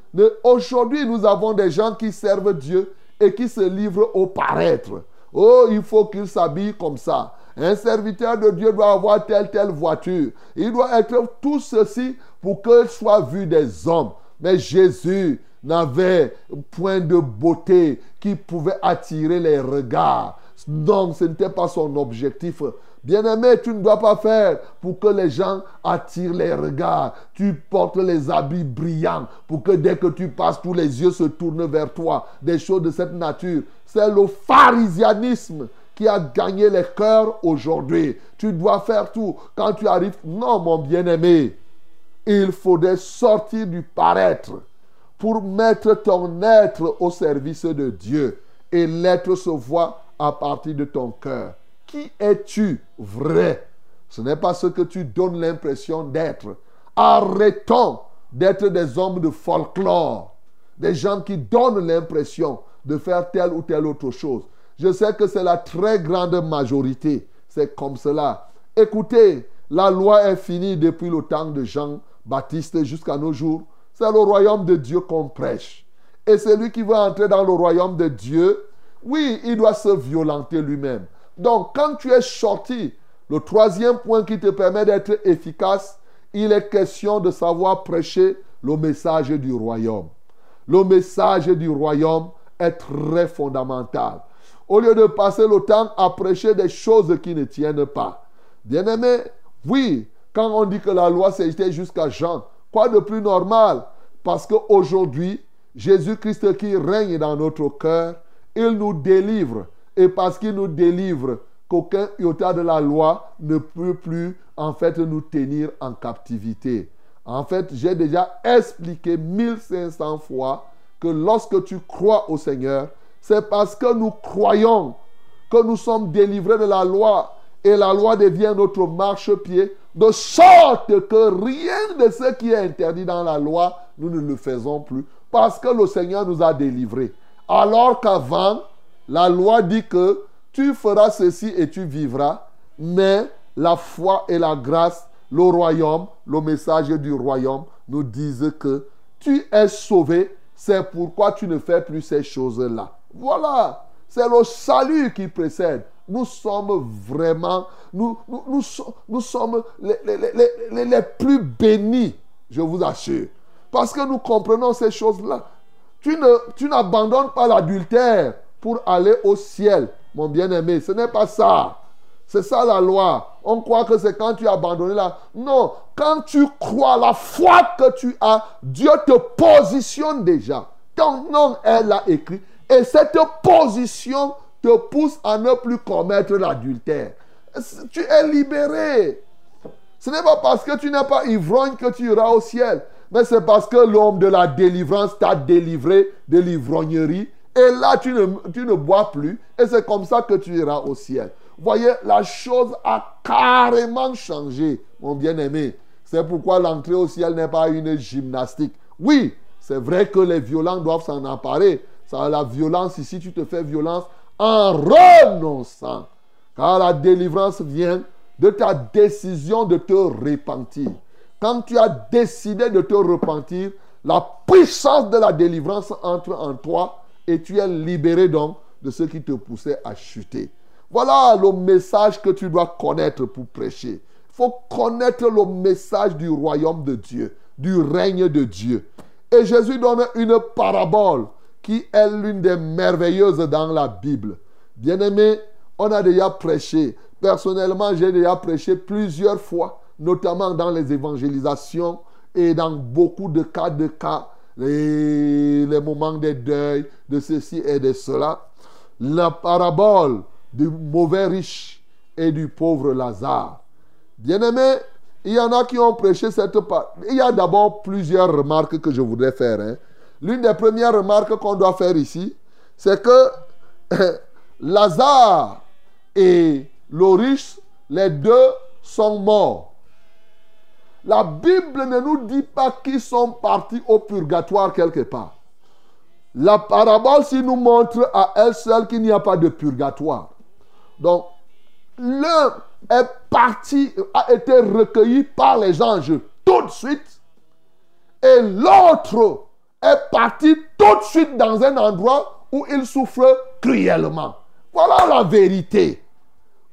aujourd'hui nous avons des gens qui servent Dieu et qui se livrent au paraître. Oh, il faut qu'il s'habille comme ça. Un serviteur de Dieu doit avoir telle, telle voiture. Il doit être tout ceci pour qu'il soit vu des hommes. Mais Jésus n'avait point de beauté qui pouvait attirer les regards. Donc, ce n'était pas son objectif. Bien-aimé, tu ne dois pas faire pour que les gens attirent les regards. Tu portes les habits brillants pour que dès que tu passes, tous les yeux se tournent vers toi. Des choses de cette nature. C'est le pharisianisme qui a gagné les cœurs aujourd'hui. Tu dois faire tout. Quand tu arrives, non, mon bien-aimé, il faudrait sortir du paraître pour mettre ton être au service de Dieu. Et l'être se voit à partir de ton cœur. Qui es-tu vrai? Ce n'est pas ce que tu donnes l'impression d'être. Arrêtons d'être des hommes de folklore, des gens qui donnent l'impression de faire telle ou telle autre chose. Je sais que c'est la très grande majorité. C'est comme cela. Écoutez, la loi est finie depuis le temps de Jean-Baptiste jusqu'à nos jours. C'est le royaume de Dieu qu'on prêche. Et celui qui veut entrer dans le royaume de Dieu, oui, il doit se violenter lui-même. Donc, quand tu es sorti, le troisième point qui te permet d'être efficace, il est question de savoir prêcher le message du royaume. Le message du royaume est très fondamental. Au lieu de passer le temps à prêcher des choses qui ne tiennent pas. Bien-aimé, oui, quand on dit que la loi s'était jusqu'à Jean, quoi de plus normal? Parce qu'aujourd'hui, Jésus-Christ qui règne dans notre cœur, il nous délivre. Et parce qu'il nous délivre, qu'aucun iota de la loi ne peut plus en fait nous tenir en captivité. En fait, j'ai déjà expliqué 1500 fois que lorsque tu crois au Seigneur, c'est parce que nous croyons que nous sommes délivrés de la loi et la loi devient notre marchepied, de sorte que rien de ce qui est interdit dans la loi, nous ne le faisons plus, parce que le Seigneur nous a délivrés. Alors qu'avant, la loi dit que tu feras ceci et tu vivras, mais la foi et la grâce, le royaume, le message du royaume nous disent que tu es sauvé, c'est pourquoi tu ne fais plus ces choses-là. Voilà, c'est le salut qui précède. Nous sommes vraiment, nous, nous, nous, nous sommes les, les, les, les, plus bénis, je vous assure. Parce que nous comprenons ces choses-là. Tu, ne, tu n'abandonnes pas l'adultère pour aller au ciel, mon bien-aimé. Ce n'est pas ça. C'est ça la loi. On croit que c'est quand tu as abandonné là. Non, quand tu crois la foi que tu as, Dieu te positionne déjà. Ton nom est là écrit. Et cette position te pousse à ne plus commettre l'adultère. Tu es libéré. Ce n'est pas parce que tu n'es pas ivrogne que tu iras au ciel. Mais c'est parce que l'homme de la délivrance t'a délivré de l'ivrognerie. Et là, tu ne, tu ne bois plus. Et c'est comme ça que tu iras au ciel. Voyez, la chose a carrément changé, mon bien-aimé. C'est pourquoi l'entrée au ciel n'est pas une gymnastique. Oui, c'est vrai que les violents doivent s'en emparer. Ça, la violence ici, tu te fais violence en renonçant. Car la délivrance vient de ta décision de te repentir. Quand tu as décidé de te repentir, la puissance de la délivrance entre en toi et tu es libéré donc de ce qui te poussait à chuter. Voilà le message que tu dois connaître pour prêcher. Il faut connaître le message du royaume de Dieu, du règne de Dieu. Et Jésus donne une parabole qui est l'une des merveilleuses dans la Bible. Bien-aimé, on a déjà prêché. Personnellement, j'ai déjà prêché plusieurs fois, notamment dans les évangélisations et dans beaucoup de cas de cas, les, moments de deuil, de ceci et de cela. La parabole du mauvais riche et du pauvre Lazare. Bien-aimé, il y en a qui ont prêché cette parole. Il y a d'abord plusieurs remarques que je voudrais faire. hein. L'une des premières remarques qu'on doit faire ici, c'est que Lazare et riche, les deux sont morts. La Bible ne nous dit pas qu'ils sont partis au purgatoire quelque part. La parabole s'y nous montre à elle seule qu'il n'y a pas de purgatoire. Donc, l'un est parti, a été recueilli par les anges tout de suite, et l'autre est parti tout de suite dans un endroit où il souffre cruellement. Voilà la vérité.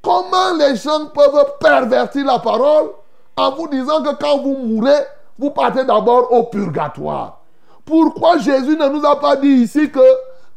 Comment les gens peuvent pervertir la parole en vous disant que quand vous mourrez, vous partez d'abord au purgatoire? Pourquoi Jésus ne nous a pas dit ici que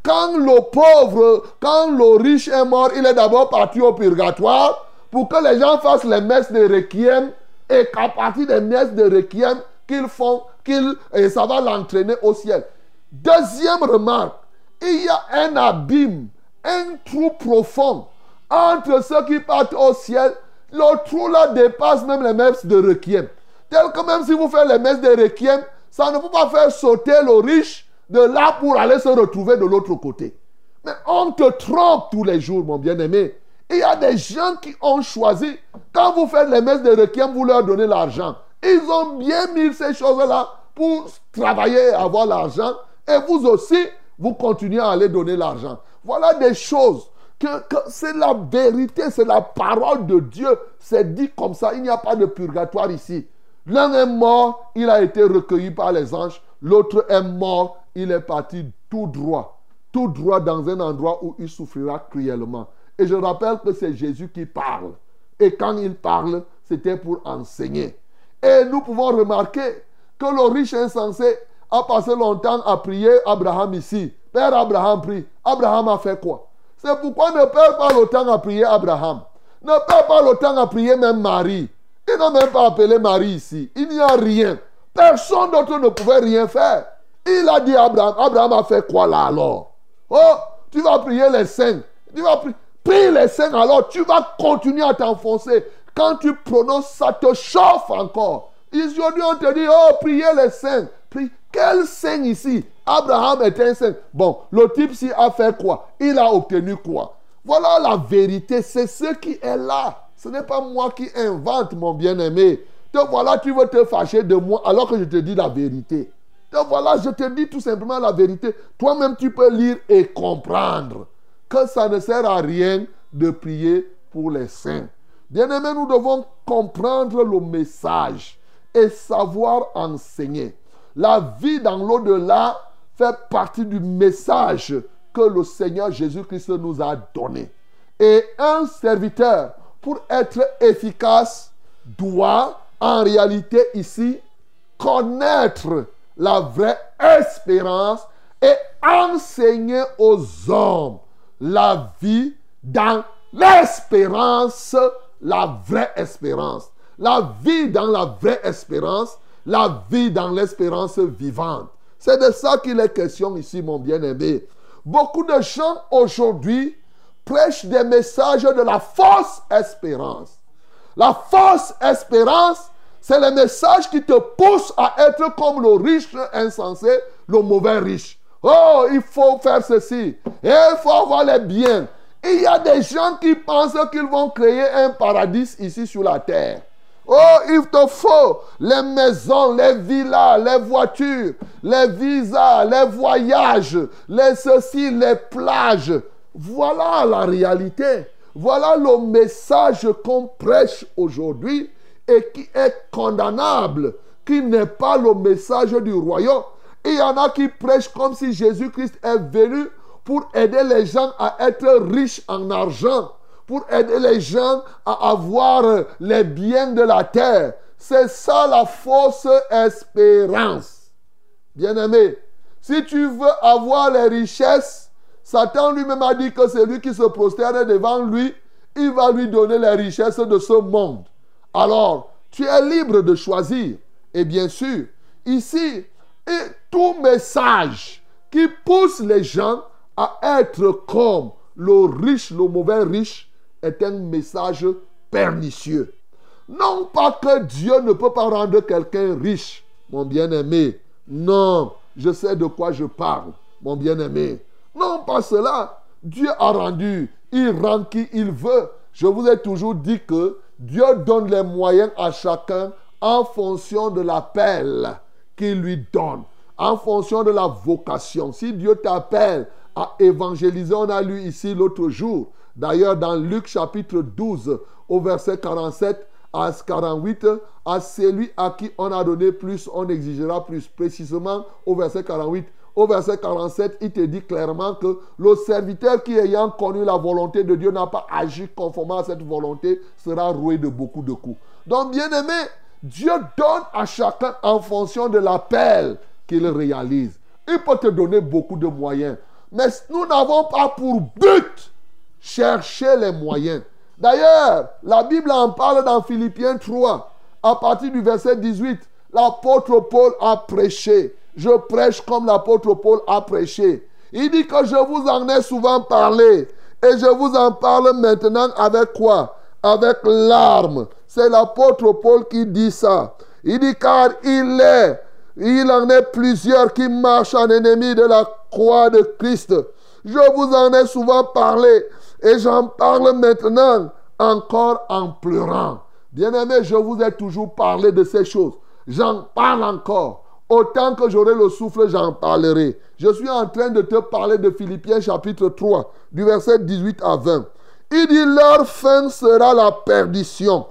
quand le pauvre, quand le riche est mort, il est d'abord parti au purgatoire pour que les gens fassent les messes de requiem et qu'à partir des messes de requiem qu'ils font, qu'ils, et ça va l'entraîner au ciel. Deuxième remarque, il y a un abîme, un trou profond entre ceux qui partent au ciel. Le trou là dépasse même les messes de requiem. Tel que même si vous faites les messes de requiem, ça ne peut pas faire sauter le riche de là pour aller se retrouver de l'autre côté. Mais on te trompe tous les jours, mon bien-aimé. Il y a des gens qui ont choisi, quand vous faites les messes de requiem, vous leur donnez l'argent. Ils ont bien mis ces choses-là pour travailler et avoir l'argent. Et vous aussi, vous continuez à aller donner l'argent. Voilà des choses que, c'est la vérité, c'est la parole de Dieu. C'est dit comme ça, il n'y a pas de purgatoire ici. L'un est mort, il a été recueilli par les anges. L'autre est mort, il est parti tout droit. Tout droit dans un endroit où il souffrira cruellement. Et je rappelle que c'est Jésus qui parle. Et quand il parle, c'était pour enseigner. Et nous pouvons remarquer que le riche insensé a passé longtemps à prier Abraham ici. Père Abraham prie. Abraham a fait quoi? C'est pourquoi ne perds pas le temps à prier Abraham. Ne perds pas le temps à prier même Marie. Il n'a même pas appelé Marie ici. Il n'y a rien. Personne d'autre ne pouvait rien faire. Il a dit à Abraham. Abraham a fait quoi là alors? Oh, tu vas prier les saints. Tu vas prier. Prie les saints alors. Tu vas continuer à t'enfoncer. Quand tu prononces, ça te chauffe encore. Aujourd'hui, on te dit, oh, priez les saints. Quel saint ici? Abraham est un saint. Bon, le type-ci a fait quoi? Il a obtenu quoi? Voilà la vérité. C'est ce qui est là. Ce n'est pas moi qui invente, mon bien-aimé. Te voilà, tu veux te fâcher de moi alors que je te dis la vérité. Te voilà, je te dis tout simplement la vérité. Toi-même, tu peux lire et comprendre que ça ne sert à rien de prier pour les saints. Bien-aimés, nous devons comprendre le message et savoir enseigner. La vie dans l'au-delà fait partie du message que le Seigneur Jésus-Christ nous a donné. Et un serviteur, pour être efficace, doit en réalité ici connaître la vraie espérance et enseigner aux hommes la vie dans l'espérance, la vraie espérance. La vie dans la vraie espérance, la vie dans l'espérance vivante. C'est de ça qu'il est question ici, mon bien-aimé. Beaucoup de gens aujourd'hui prêchent des messages de la fausse espérance. La fausse espérance, C'est le message qui te pousse à être comme le riche insensé, le mauvais riche. Oh, il faut faire ceci. Il faut avoir les biens. Il y a des gens qui pensent qu'ils vont créer un paradis ici sur la terre. Oh, il te faut les maisons, les villas, les voitures, les visas, les voyages, les ceci, les plages. Voilà la réalité. Voilà le message qu'on prêche aujourd'hui et qui est condamnable, qui n'est pas le message du royaume. Il y en a qui prêchent comme si Jésus-Christ est venu pour aider les gens à être riches en argent, pour aider les gens à avoir les biens de la terre. C'est ça la fausse espérance. Bien-aimé, si tu veux avoir les richesses, Satan lui-même a dit que c'est lui qui se prosterne devant lui, il va lui donner les richesses de ce monde. Alors, tu es libre de choisir. Et bien sûr, ici, et tout message qui pousse les gens à être comme le riche, le mauvais riche, est un message pernicieux. Non pas que Dieu ne peut pas rendre quelqu'un riche, mon bien-aimé. Non, je sais de quoi je parle, mon bien-aimé. Non pas cela. Dieu a rendu, il rend qui il veut. Je vous ai toujours dit que Dieu donne les moyens à chacun en fonction de l'appel qu'il lui donne, en fonction de la vocation. Si Dieu t'appelle à évangéliser, on a lu ici l'autre jour, d'ailleurs dans Luc chapitre 12 au verset 47 à 48, à celui à qui on a donné plus, on exigera plus. Précisément au verset 48. Au verset 47, il te dit clairement que le serviteur qui ayant connu la volonté de Dieu n'a pas agi conformément à cette volonté sera roué de beaucoup de coups. Donc, bien aimé, Dieu donne à chacun en fonction de l'appel qu'il réalise. Il peut te donner beaucoup de moyens. Mais nous n'avons pas pour but chercher les moyens. D'ailleurs, la Bible en parle dans Philippiens 3, à partir du verset 18. L'apôtre Paul a prêché. Je prêche comme l'apôtre Paul a prêché. Il dit que je vous en ai souvent parlé. Et je vous en parle maintenant avec quoi? Avec larmes. C'est l'apôtre Paul qui dit ça. Il dit car il est, il en est plusieurs qui marchent en ennemi de la croix de Christ. Je vous en ai souvent parlé et j'en parle maintenant encore en pleurant. Bien-aimé, je vous ai toujours parlé de ces choses. J'en parle encore. Autant que j'aurai le souffle, j'en parlerai. Je suis en train de te parler de Philippiens chapitre 3, du verset 18 à 20. Il dit, leur fin sera la perdition.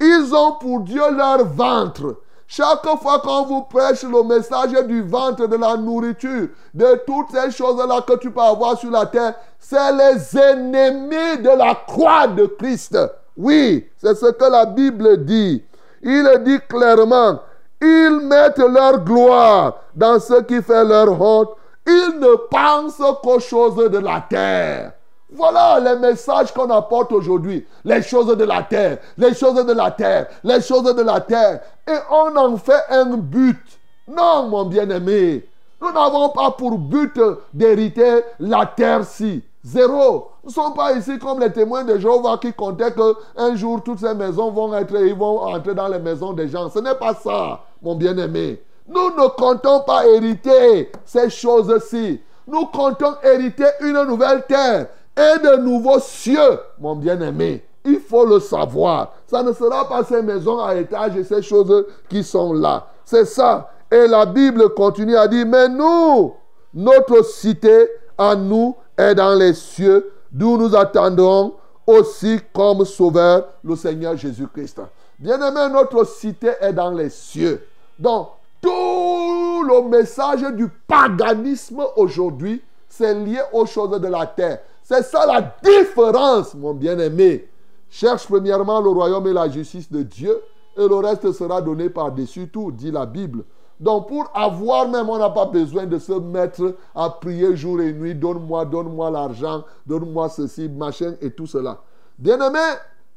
Ils ont pour Dieu leur ventre. Chaque fois qu'on vous prêche le message du ventre, de la nourriture, de toutes ces choses-là que tu peux avoir sur la terre, c'est les ennemis de la croix de Christ. Oui, c'est ce que la Bible dit. Il dit clairement, ils mettent leur gloire dans ce qui fait leur honte. Ils ne pensent qu'aux choses de la terre. Voilà les messages qu'on apporte aujourd'hui. Les choses de la terre, les choses de la terre, les choses de la terre. Et on en fait un but. Non, mon bien-aimé. Nous n'avons pas pour but d'hériter la terre-ci. Zéro. Nous ne sommes pas ici comme les témoins de Jéhovah qui comptaient qu'un jour toutes ces maisons vont être, ils vont entrer dans les maisons des gens. Ce n'est pas ça, mon bien-aimé. Nous ne comptons pas hériter ces choses-ci. Nous comptons hériter une nouvelle terre et de nouveaux cieux, mon bien-aimé. Il faut le savoir. Ça ne sera pas ces maisons à étage et ces choses qui sont là. C'est ça. Et la Bible continue à dire, mais nous, notre cité à nous est dans les cieux, d'où nous attendons aussi comme sauveur le Seigneur Jésus-Christ. Bien-aimé, notre cité est dans les cieux. Donc, tout le message du paganisme aujourd'hui, c'est lié aux choses de la terre. C'est ça la différence, mon bien-aimé. Cherche premièrement le royaume et la justice de Dieu, et le reste sera donné par-dessus tout, dit la Bible. Donc pour avoir même, on n'a pas besoin de se mettre à prier jour et nuit, donne-moi, donne-moi l'argent, donne-moi ceci, machin et tout cela. Bien-aimé,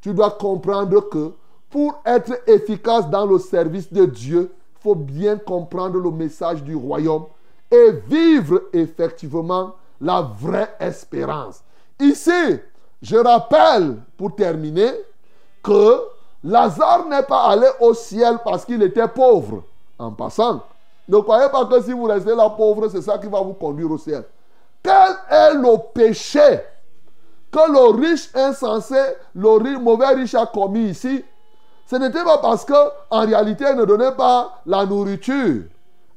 tu dois comprendre que pour être efficace dans le service de Dieu, il faut bien comprendre le message du royaume et vivre effectivement la vraie espérance. Ici, je rappelle pour terminer que Lazare n'est pas allé au ciel parce qu'il était pauvre. En passant, ne croyez pas que si vous restez là pauvre, c'est ça qui va vous conduire au ciel. Quel est le péché que le riche insensé, le mauvais riche a commis ici? Ce n'était pas parce que en réalité, il ne donnait pas la nourriture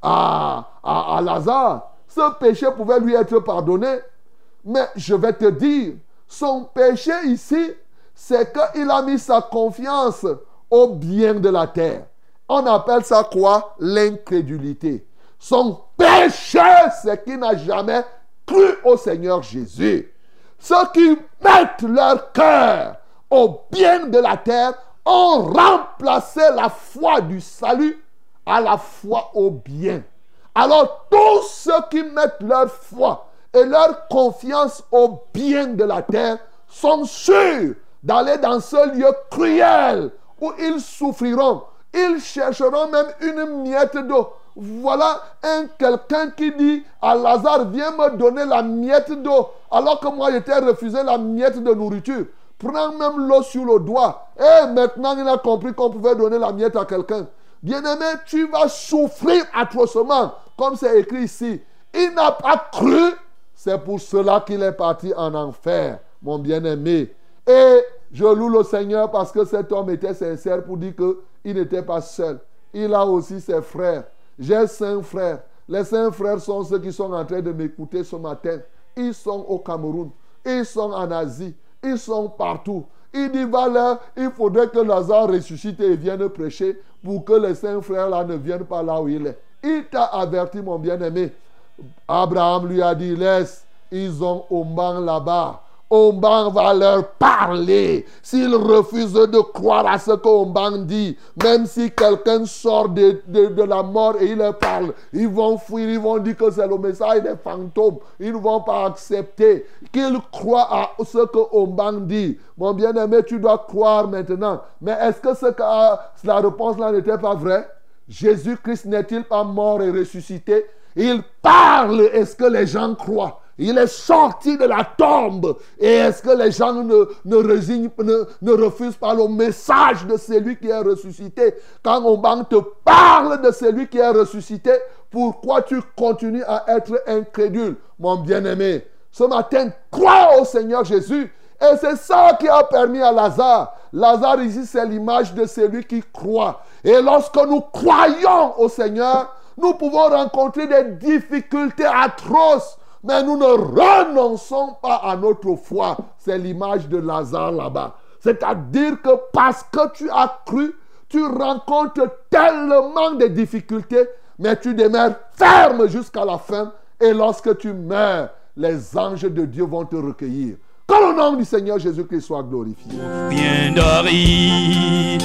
à, à, à Lazare. Ce péché pouvait lui être pardonné. Mais je vais te dire, son péché ici, c'est qu'il a mis sa confiance au bien de la terre. On appelle ça quoi? L'incrédulité. Son péché, c'est qu'il n'a jamais cru au Seigneur Jésus. Ceux qui mettent leur cœur au bien de la terre ont remplacé la foi du salut à la foi au bien. Alors tous ceux qui mettent leur foi et leur confiance au bien de la terre sont sûrs d'aller dans ce lieu cruel où ils souffriront. Ils chercheront même une miette d'eau. Voilà un quelqu'un qui dit à Lazare, viens me donner la miette d'eau, alors que moi j'étais refusé la miette de nourriture. Prends même l'eau sur le doigt. Et maintenant il a compris qu'on pouvait donner la miette à quelqu'un. Bien-aimé, tu vas souffrir atrocement, comme c'est écrit ici. Il n'a pas cru, c'est pour cela qu'il est parti en enfer, mon bien-aimé. Et je loue le Seigneur parce que cet homme était sincère pour dire qu'il n'était pas seul. Il a aussi ses frères. J'ai cinq frères. Les cinq frères sont ceux qui sont en train de m'écouter ce matin. Ils sont au Cameroun. Ils sont en Asie. Ils sont partout. Il dit, il faudrait que Lazare ressuscite et vienne prêcher pour que les cinq frères là ne viennent pas là où il est. Il t'a averti, mon bien-aimé. Abraham lui a dit, laisse, ils ont Omban là-bas. Omban va leur parler. S'ils refusent de croire à ce que Omban dit, même si quelqu'un sort de, de, la mort et il leur parle, ils vont fuir, ils vont dire que c'est le message des fantômes. Ils ne vont pas accepter qu'ils croient à ce que dit. Mon bien-aimé, tu dois croire maintenant. Mais est-ce que ce la réponse là n'était pas vraie? Jésus-Christ n'est-il pas mort et ressuscité? Il parle, est-ce que les gens croient? Il est sorti de la tombe. Et est-ce que les gens ne, ne, résignent, ne, ne refusent pas le message de celui qui est ressuscité? Quand on te parle de celui qui est ressuscité, pourquoi tu continues à être incrédule, mon bien-aimé? Ce matin, crois au Seigneur Jésus. Et c'est ça qui a permis à Lazare. Lazare ici, c'est l'image de celui qui croit. Et lorsque nous croyons au Seigneur, nous pouvons rencontrer des difficultés atroces. Mais nous ne renonçons pas à notre foi. C'est l'image de Lazare là-bas. C'est-à-dire que parce que tu as cru, tu rencontres tellement de difficultés, mais tu demeures ferme jusqu'à la fin. Et lorsque tu meurs, les anges de Dieu vont te recueillir. Que le nom du Seigneur Jésus-Christ soit glorifié. bien d'aride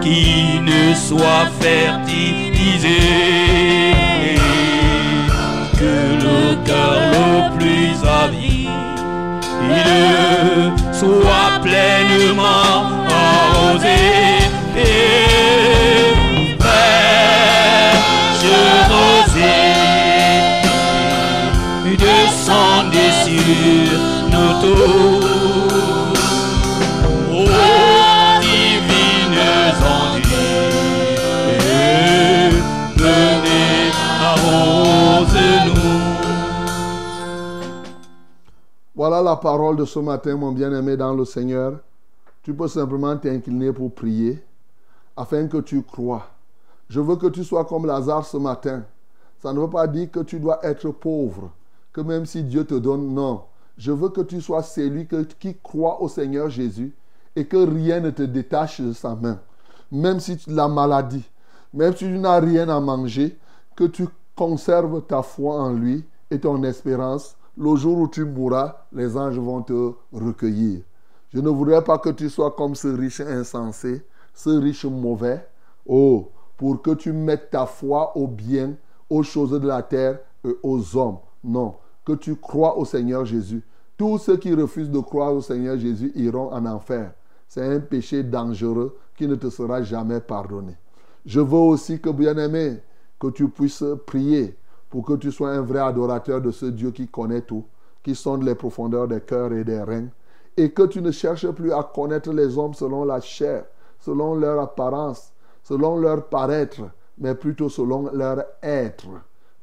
qui ne soit fertilisé que le cœur le plus avide soit pleinement arrosé et fraîche rosée descendez sur nos tours. Voilà la parole de ce matin, mon bien-aimé dans le Seigneur. Tu peux simplement t'incliner pour prier afin que tu crois. Je veux que tu sois comme Lazare ce matin. Ça ne veut pas dire que tu dois être pauvre, que même si Dieu te donne, non. Je veux que tu sois celui qui croit au Seigneur Jésus et que rien ne te détache de sa main. Même si tu la maladie, même si tu n'as rien à manger, que tu conserves ta foi en lui et ton espérance. Le jour où tu mourras, les anges vont te recueillir. Je ne voudrais pas que tu sois comme ce riche insensé, ce riche mauvais. Oh, pour que tu mettes ta foi au bien, aux choses de la terre et aux hommes. Non, que tu crois au Seigneur Jésus. Tous ceux qui refusent de croire au Seigneur Jésus iront en enfer. C'est un péché dangereux qui ne te sera jamais pardonné. Je veux aussi que, bien-aimé, que tu puisses prier pour que tu sois un vrai adorateur de ce Dieu qui connaît tout, qui sonde les profondeurs des cœurs et des reins, et que tu ne cherches plus à connaître les hommes selon la chair, selon leur apparence, selon leur paraître, mais plutôt selon leur être.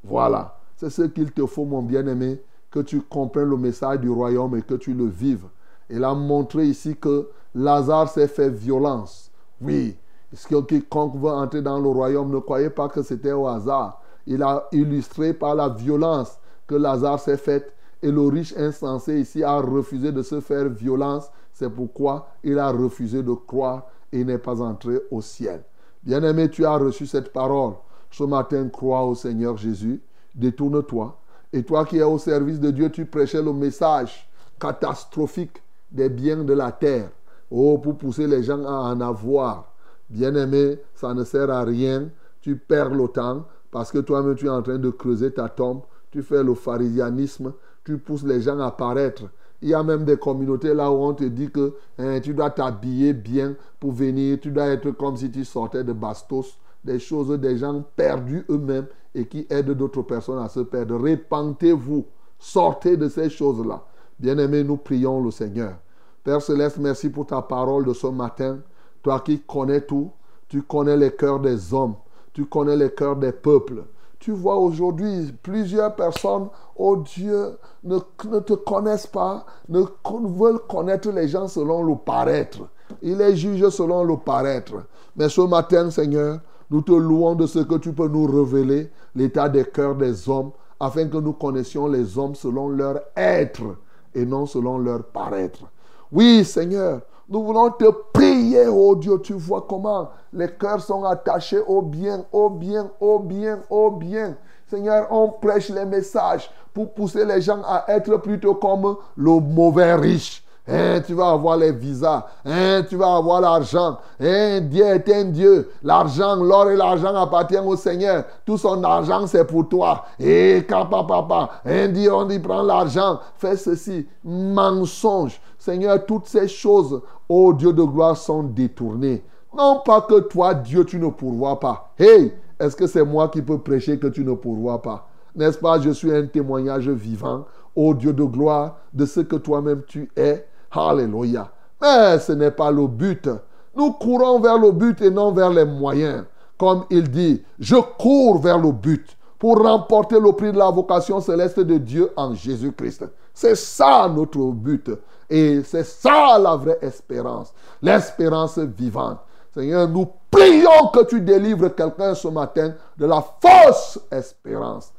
Voilà, c'est ce qu'il te faut, mon bien-aimé, que tu comprennes le message du royaume et que tu le vives. Il a montré ici que Lazare s'est fait violence. Oui, est-ce que quiconque veut entrer dans le royaume ne croyez pas que c'était au hasard. Il a illustré par la violence que Lazare s'est faite et le riche insensé ici a refusé de se faire violence. C'est pourquoi il a refusé de croire et n'est pas entré au ciel. Bien-aimé, tu as reçu cette parole. Ce matin, crois au Seigneur Jésus. Détourne-toi. Et toi qui es au service de Dieu, tu prêchais le message catastrophique des biens de la terre. Oh, pour pousser les gens à en avoir. Bien-aimé, ça ne sert à rien. Tu perds le temps parce que toi-même, tu es en train de creuser ta tombe. Tu fais le pharisianisme. Tu pousses les gens à paraître. Il y a même des communautés là où on te dit que hein, tu dois t'habiller bien pour venir. Tu dois être comme si tu sortais de Bastos. Des choses des gens perdus eux-mêmes et qui aident d'autres personnes à se perdre. Répentez-vous. Sortez de ces choses-là. Bien-aimés, nous prions le Seigneur. Père Céleste, merci pour ta parole de ce matin. Toi qui connais tout, tu connais les cœurs des hommes, tu connais les cœurs des peuples. Tu vois aujourd'hui plusieurs personnes, oh Dieu, ne, te connaissent pas, ne veulent connaître les gens selon le paraître. Ils les jugent selon le paraître. Mais ce matin, Seigneur, nous te louons de ce que tu peux nous révéler, l'état des cœurs des hommes, afin que nous connaissions les hommes selon leur être et non selon leur paraître. Oui, Seigneur, nous voulons te prier, oh Dieu. Tu vois comment les cœurs sont attachés au bien, au bien, au bien, au bien. Seigneur, on prêche les messages pour pousser les gens à être plutôt comme le mauvais riche. Hein, tu vas avoir les visas. Hein, tu vas avoir l'argent. Hein, Dieu est un Dieu. L'argent, l'or et l'argent appartiennent au Seigneur. Tout son argent, c'est pour toi. Et papa, papa. Hein, Dieu, on dit prends l'argent. Fais ceci. Mensonge. Seigneur, toutes ces choses, ô Dieu de gloire, sont détournées. Non pas que toi, Dieu, tu ne pourvois pas. Hey, est-ce que c'est moi qui peux prêcher que tu ne pourvois pas? N'est-ce pas? Je suis un témoignage vivant, ô Dieu de gloire, de ce que toi-même tu es. Alléluia. Mais ce n'est pas le but. Nous courons vers le but et non vers les moyens. Comme il dit, je cours vers le but pour remporter le prix de la vocation céleste de Dieu en Jésus-Christ. C'est ça notre but. Et c'est ça la vraie espérance. L'espérance vivante. Seigneur, nous prions que tu délivres quelqu'un ce matin de la fausse espérance,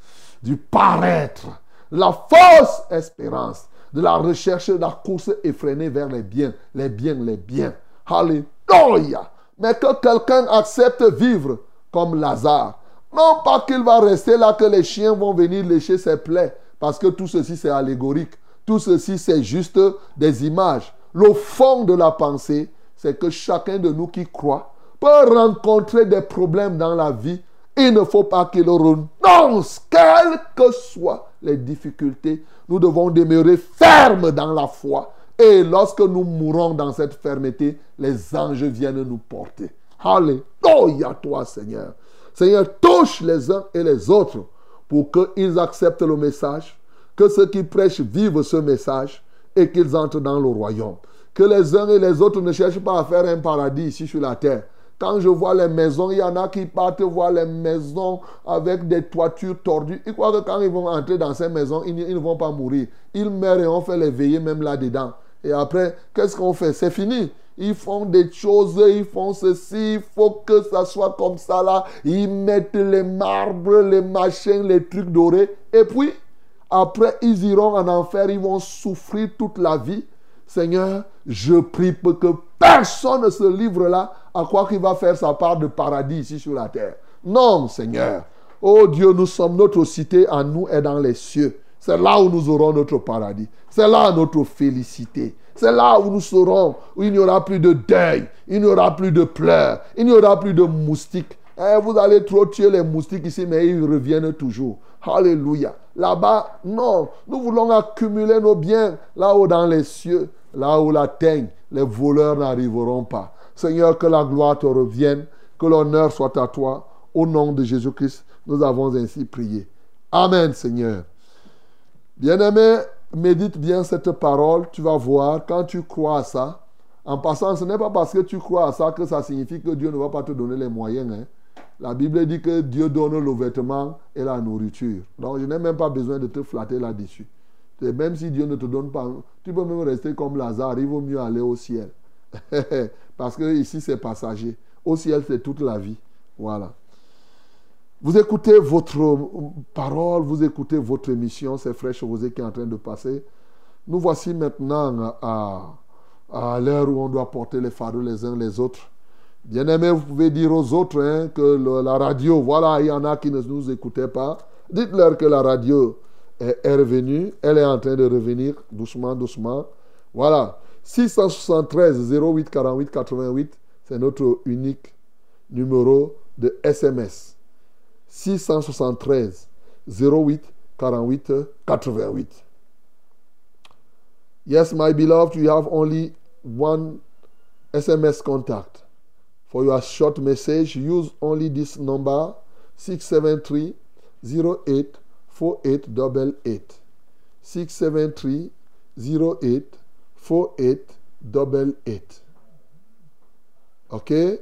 du paraître, de la fausse espérance, de la recherche, de la course effrénée vers les biens, les biens, les biens. Alléluia. Mais que quelqu'un accepte vivre comme Lazare. Non pas qu'il va rester là, que les chiens vont venir lécher ses plaies, parce que tout ceci c'est allégorique. Tout ceci c'est juste des images. Le fond de la pensée, c'est que chacun de nous qui croit peut rencontrer des problèmes dans la vie. Il ne faut pas qu'il renonce, quelles que soient les difficultés. Nous devons demeurer fermes dans la foi. Et lorsque nous mourrons dans cette fermeté, les anges viennent nous porter. Alléluia toi Seigneur. Seigneur, touche les uns et les autres pour qu'ils acceptent le message, que ceux qui prêchent vivent ce message et qu'ils entrent dans le royaume. Que les uns et les autres ne cherchent pas à faire un paradis ici sur la terre. Quand je vois les maisons, il y en a qui partent voir les maisons avec des toitures tordues. Ils croient que quand ils vont entrer dans ces maisons, ils, ne vont pas mourir. Ils meurent et on fait les veiller même là-dedans. Et après, qu'est-ce qu'on fait? C'est fini. Ils font des choses, ils font ceci, il faut que ça soit comme ça là. Ils mettent les marbres, les machins, les trucs dorés. Et puis, après, ils iront en enfer, ils vont souffrir toute la vie. Seigneur, je prie pour que personne ne se livre là à croire qu'il va faire sa part de paradis ici sur la terre. Non, Seigneur. Oh Dieu, nous sommes notre cité en nous et dans les cieux. C'est là où nous aurons notre paradis. C'est là notre félicité. C'est là où nous serons, où il n'y aura plus de deuil, il n'y aura plus de pleurs, il n'y aura plus de moustiques. Eh, vous allez trop tuer les moustiques ici, mais ils reviennent toujours. Alléluia. Là-bas, non. Nous voulons accumuler nos biens là-haut dans les cieux, là où la teigne, les voleurs n'arriveront pas. Seigneur, que la gloire te revienne, que l'honneur soit à toi. Au nom de Jésus-Christ, nous avons ainsi prié. Amen, Seigneur. Bien-aimés, médite bien cette parole, tu vas voir, quand tu crois à ça, en passant, ce n'est pas parce que tu crois à ça que ça signifie que Dieu ne va pas te donner les moyens. hein. La Bible dit que Dieu donne le vêtement et la nourriture. Donc, je n'ai même pas besoin de te flatter là-dessus. Même si Dieu ne te donne pas, tu peux même rester comme Lazare, il vaut mieux aller au ciel. Parce que ici, c'est passager. Au ciel, c'est toute la vie. Voilà. Vous écoutez votre parole, vous écoutez votre émission, c'est Fraîche Rosée qui est en train de passer. Nous voici maintenant à l'heure où on doit porter les fardeaux les uns les autres. Bien aimé, vous pouvez dire aux autres hein, que la radio, voilà, il y en a qui ne nous écoutaient pas. Dites-leur que la radio est, est revenue, elle est en train de revenir doucement, doucement. Voilà. 673 08 48 88, c'est notre unique numéro de SMS. 673 08 48 88. Yes, my beloved, you have only one SMS contact. For your short message, use only this number 673 08 4888. 673 08 4888. Okay?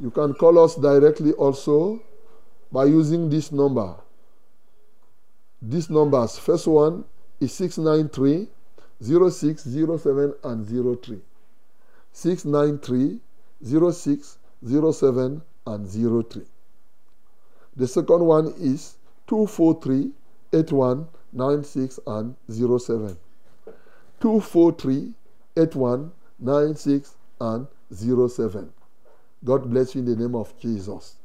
You can call us directly also by using this number. These numbers, first one is 693 06 07 and 03. 693 06 07 and 03. The second one is 243 81 96 and 07. 243 81 96 and 07. God bless you in the name of Jesus.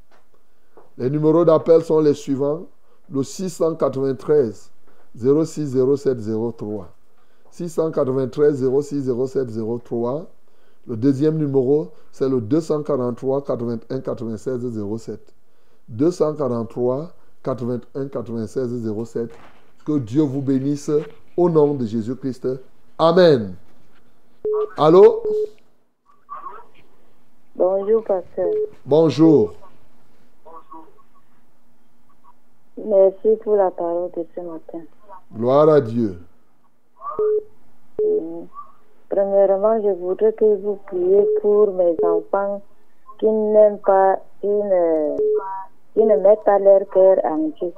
Les numéros d'appel sont les suivants. Le 693 06 07 03. 693 06 07 03. Le deuxième numéro, c'est le 243 81 96 07. 243 81 96 07. Que Dieu vous bénisse au nom de Jésus-Christ. Amen. Allô? Bonjour, pasteur. Bonjour. Merci pour la parole de ce matin. Gloire à Dieu. Premièrement, je voudrais que vous priez pour mes enfants qui n'aiment pas, qui ne, qui ne mettent pas leur cœur en Dieu.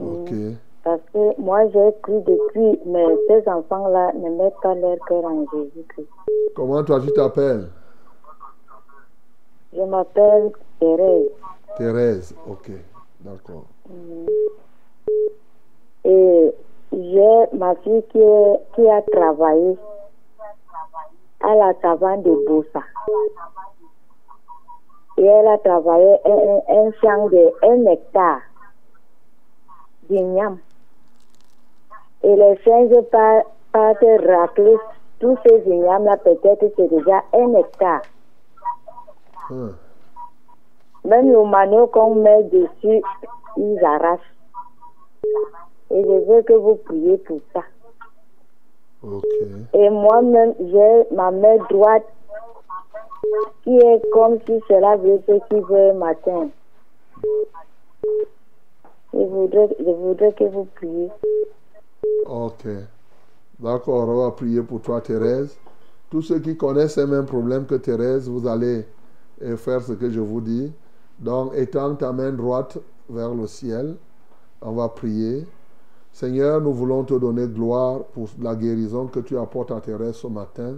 Ok. Parce que moi, j'ai cru depuis, mais ces enfants-là ne mettent pas leur cœur en Jésus-Christ. Comment toi tu t'appelles? Je m'appelle Thérèse. Thérèse. Ok. D'accord. Et j'ai ma fille qui, est- qui a travaillé à la savane de Bossa. Et elle a travaillé un, un, un champ de 1 hectare d'igname. Et les singes par- partent racler tous ces ignames-là, peut-être c'est déjà 1 hectare. Hein. Même le manneau qu'on met dessus, ils arrachent. Et je veux que vous priez pour ça. Ok. Et moi-même, j'ai ma main droite qui est comme si cela veut ce qui veut matin. Je voudrais, je voudrais que vous priez. Ok. D'accord, on va prier pour toi, Thérèse. Tous ceux qui connaissent les mêmes problèmes que Thérèse, vous allez faire ce que je vous dis. Donc, étends ta main droite vers le ciel. On va prier. Seigneur, nous voulons te donner gloire pour la guérison que tu apportes à Thérèse ce matin.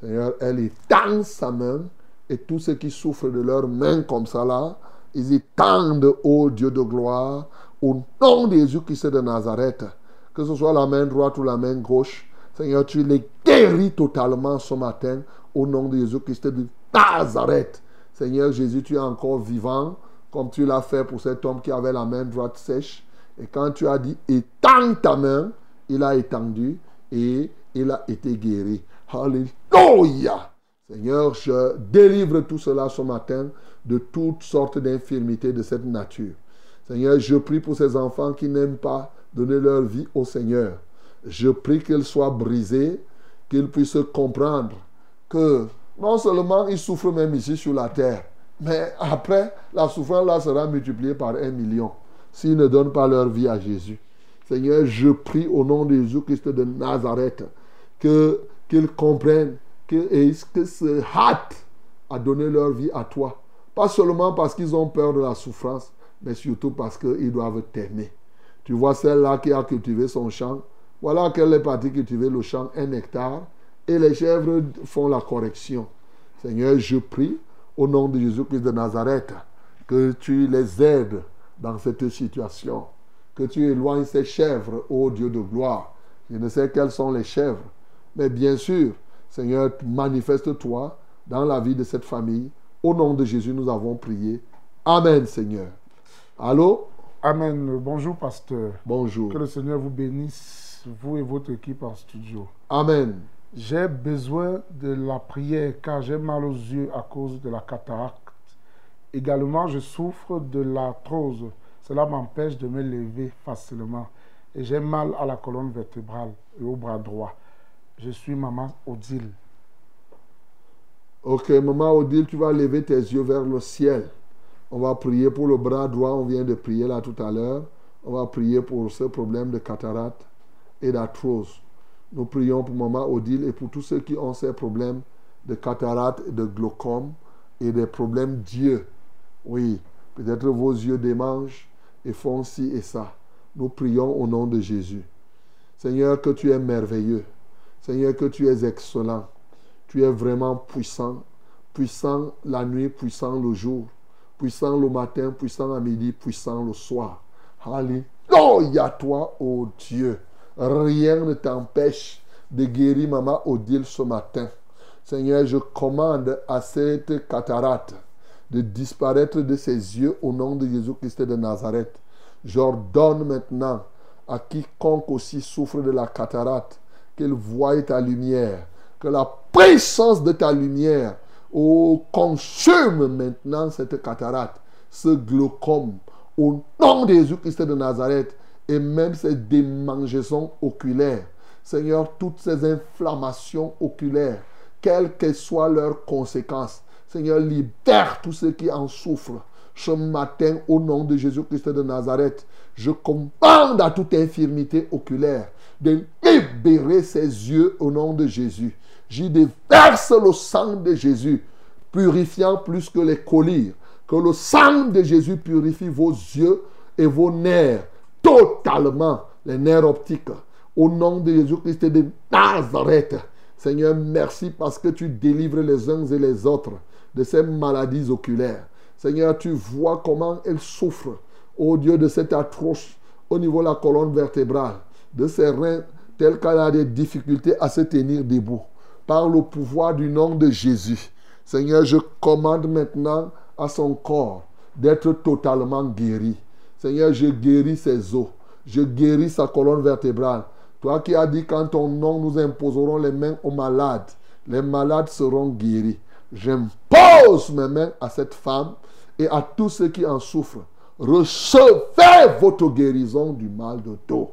Seigneur, elle étend sa main et tous ceux qui souffrent de leurs mains comme ça là, ils étendent, ô Dieu de gloire, au nom de Jésus-Christ de Nazareth, que ce soit la main droite ou la main gauche, Seigneur, tu les guéris totalement ce matin au nom de Jésus-Christ de Nazareth. Seigneur Jésus, tu es encore vivant, comme tu l'as fait pour cet homme qui avait la main droite sèche. Et quand tu as dit étends ta main, il a étendu et il a été guéri. Alléluia. Seigneur, je délivre tout cela ce matin de toutes sortes d'infirmités de cette nature. Seigneur, je prie pour ces enfants qui n'aiment pas donner leur vie au Seigneur. Je prie qu'ils soient brisés, qu'ils puissent comprendre que non seulement ils souffrent même ici sur la terre, mais après, la souffrance là sera multipliée par un million s'ils ne donnent pas leur vie à Jésus. Seigneur, je prie au nom de Jésus-Christ de Nazareth qu'ils comprennent et qu'ils se hâtent à donner leur vie à toi. Pas seulement parce qu'ils ont peur de la souffrance, mais surtout parce qu'ils doivent t'aimer. Tu vois celle-là qui a cultivé son champ. Voilà qu'elle est partie cultiver le champ, un hectare, et les chèvres font la correction. Seigneur, je prie au nom de Jésus-Christ de Nazareth que tu les aides dans cette situation, que tu éloignes ces chèvres, ô Dieu de gloire. Je ne sais quelles sont les chèvres, mais bien sûr, Seigneur, manifeste-toi dans la vie de cette famille. Au nom de Jésus, nous avons prié. Amen, Seigneur. Allô? Amen. Bonjour, pasteur. Bonjour. Que le Seigneur vous bénisse, vous et votre équipe en studio. Amen. J'ai besoin de la prière car j'ai mal aux yeux à cause de la cataracte. Également, je souffre de l'arthrose. Cela m'empêche de me lever facilement. Et j'ai mal à la colonne vertébrale et au bras droit. Je suis maman Odile. Ok, maman Odile, tu vas lever tes yeux vers le ciel. On va prier pour le bras droit, on vient de prier là tout à l'heure. On va prier pour ce problème de cataracte et d'arthrose. Nous prions pour maman Odile et pour tous ceux qui ont ces problèmes de cataracte de glaucome et des problèmes d'yeux. Oui, peut-être vos yeux démangent et font ci et ça. Nous prions au nom de Jésus. Seigneur, que tu es merveilleux. Seigneur, que tu es excellent. Tu es vraiment puissant. Puissant la nuit, puissant le jour. Puissant le matin, puissant à midi, puissant le soir. Alléluia toi, ô Dieu. Rien ne t'empêche de guérir maman Odile ce matin. Seigneur, je commande à cette cataracte de disparaître de ses yeux au nom de Jésus-Christ de Nazareth. J'ordonne maintenant à quiconque aussi souffre de la cataracte qu'elle voie ta lumière, que la puissance de ta lumière oh, consume maintenant cette cataracte, ce glaucome, au nom de Jésus-Christ de Nazareth, et même ces démangeaisons oculaires. Seigneur, toutes ces inflammations oculaires, quelles que soient leurs conséquences, Seigneur, libère tous ceux qui en souffrent. Ce matin, au nom de Jésus-Christ de Nazareth, je commande à toute infirmité oculaire de libérer ses yeux au nom de Jésus. J'y déverse le sang de Jésus, purifiant plus que les collyres. Que le sang de Jésus purifie vos yeux et vos nerfs, totalement, les nerfs optiques. Au nom de Jésus-Christ de Nazareth. Seigneur, merci parce que tu délivres les uns et les autres de ces maladies oculaires. Seigneur, tu vois comment elles souffrent, au Dieu, de cette atroce au niveau de la colonne vertébrale, de ses reins, tels qu'elle a des difficultés à se tenir debout. Par le pouvoir du nom de Jésus, Seigneur, je commande maintenant à son corps d'être totalement guéri. Seigneur, je guéris ses os, je guéris sa colonne vertébrale. Toi qui as dit qu'en ton nom nous imposerons les mains aux malades, les malades seront guéris. J'impose mes mains à cette femme et à tous ceux qui en souffrent. Recevez votre guérison du mal de dos.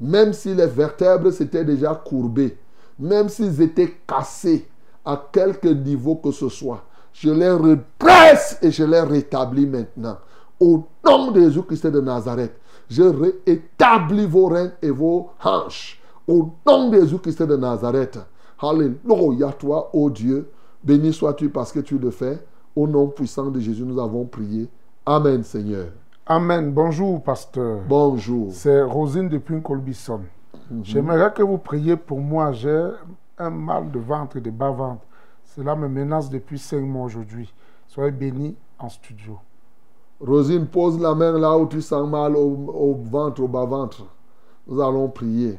Même si les vertèbres s'étaient déjà courbées, même s'ils étaient cassés à quelque niveau que ce soit, je les redresse et je les rétablis maintenant. Au nom de Jésus-Christ de Nazareth, je rétablis vos reins et vos hanches. Au nom de Jésus-Christ de Nazareth. Alléluia, toi, ô Dieu. Béni sois-tu parce que tu le fais. Au nom puissant de Jésus, nous avons prié. Amen, Seigneur. Amen. Bonjour, pasteur. Bonjour. C'est Rosine depuis Colbisson. J'aimerais que vous priez pour moi. J'ai un mal de ventre et de bas-ventre. Cela me menace depuis cinq mois aujourd'hui. Soyez bénis en studio. Rosine, pose la main là où tu sens mal au, au ventre, au bas-ventre. Nous allons prier.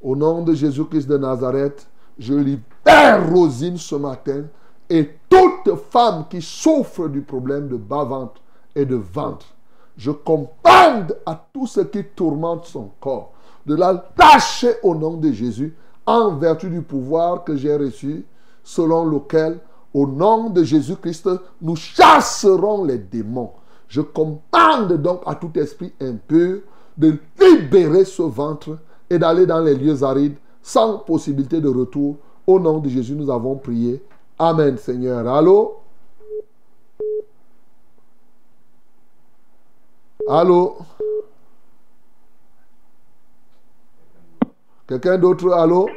Au nom de Jésus-Christ de Nazareth, je libère Rosine ce matin et toute femme qui souffre du problème de bas-ventre et de ventre. Je commande à tout ce qui tourmente son corps de la lâcher au nom de Jésus en vertu du pouvoir que j'ai reçu, selon lequel, au nom de Jésus-Christ, nous chasserons les démons. Je commande donc à tout esprit impur de libérer ce ventre et d'aller dans les lieux arides sans possibilité de retour. Au nom de Jésus, nous avons prié. Amen, Seigneur. Allô? Allô? Quelqu'un d'autre, allô?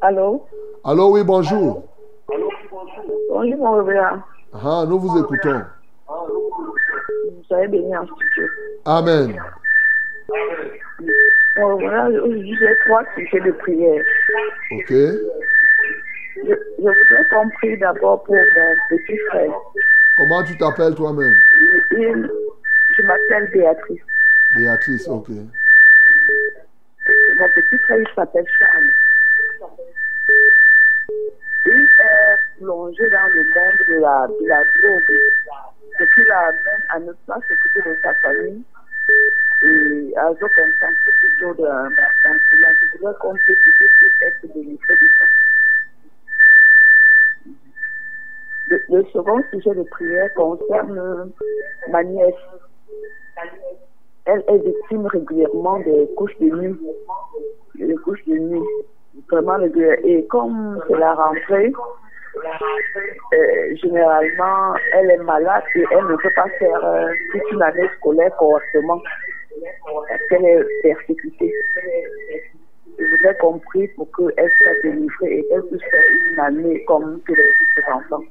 Allô? Allô, oui, bonjour. Bonjour, mon révérend. Ah, nous vous écoutons. Soyez bénis en studio. Amen. Aujourd'hui, j'ai trois sujets de prière. Ok. Je, je voudrais qu'on prie d'abord pour mon petit frère. Comment tu t'appelles toi-même? Je m'appelle Béatrice. Béatrice, ok. Mon petit frère, il s'appelle Charles. Il est plongé dans le monde de la, de la drogue. Depuis la même à ne pas s'occuper de sa famille. Et à aucun temps, c'est plutôt de, dans. Je voudrais qu'on puisse être de ça. Le, second sujet de prière concerne ma nièce. Elle est victime régulièrement des couches de nuit. Des couches de nuit. Vraiment régulièrement. Et comme c'est la rentrée, euh, généralement, elle est malade et elle ne peut pas faire euh, toute une année scolaire correctement. Qu'elle est persécutée. Je voudrais qu'on prie pour qu'elle soit délivrée et qu'elle puisse faire une année comme tous les autres enfants.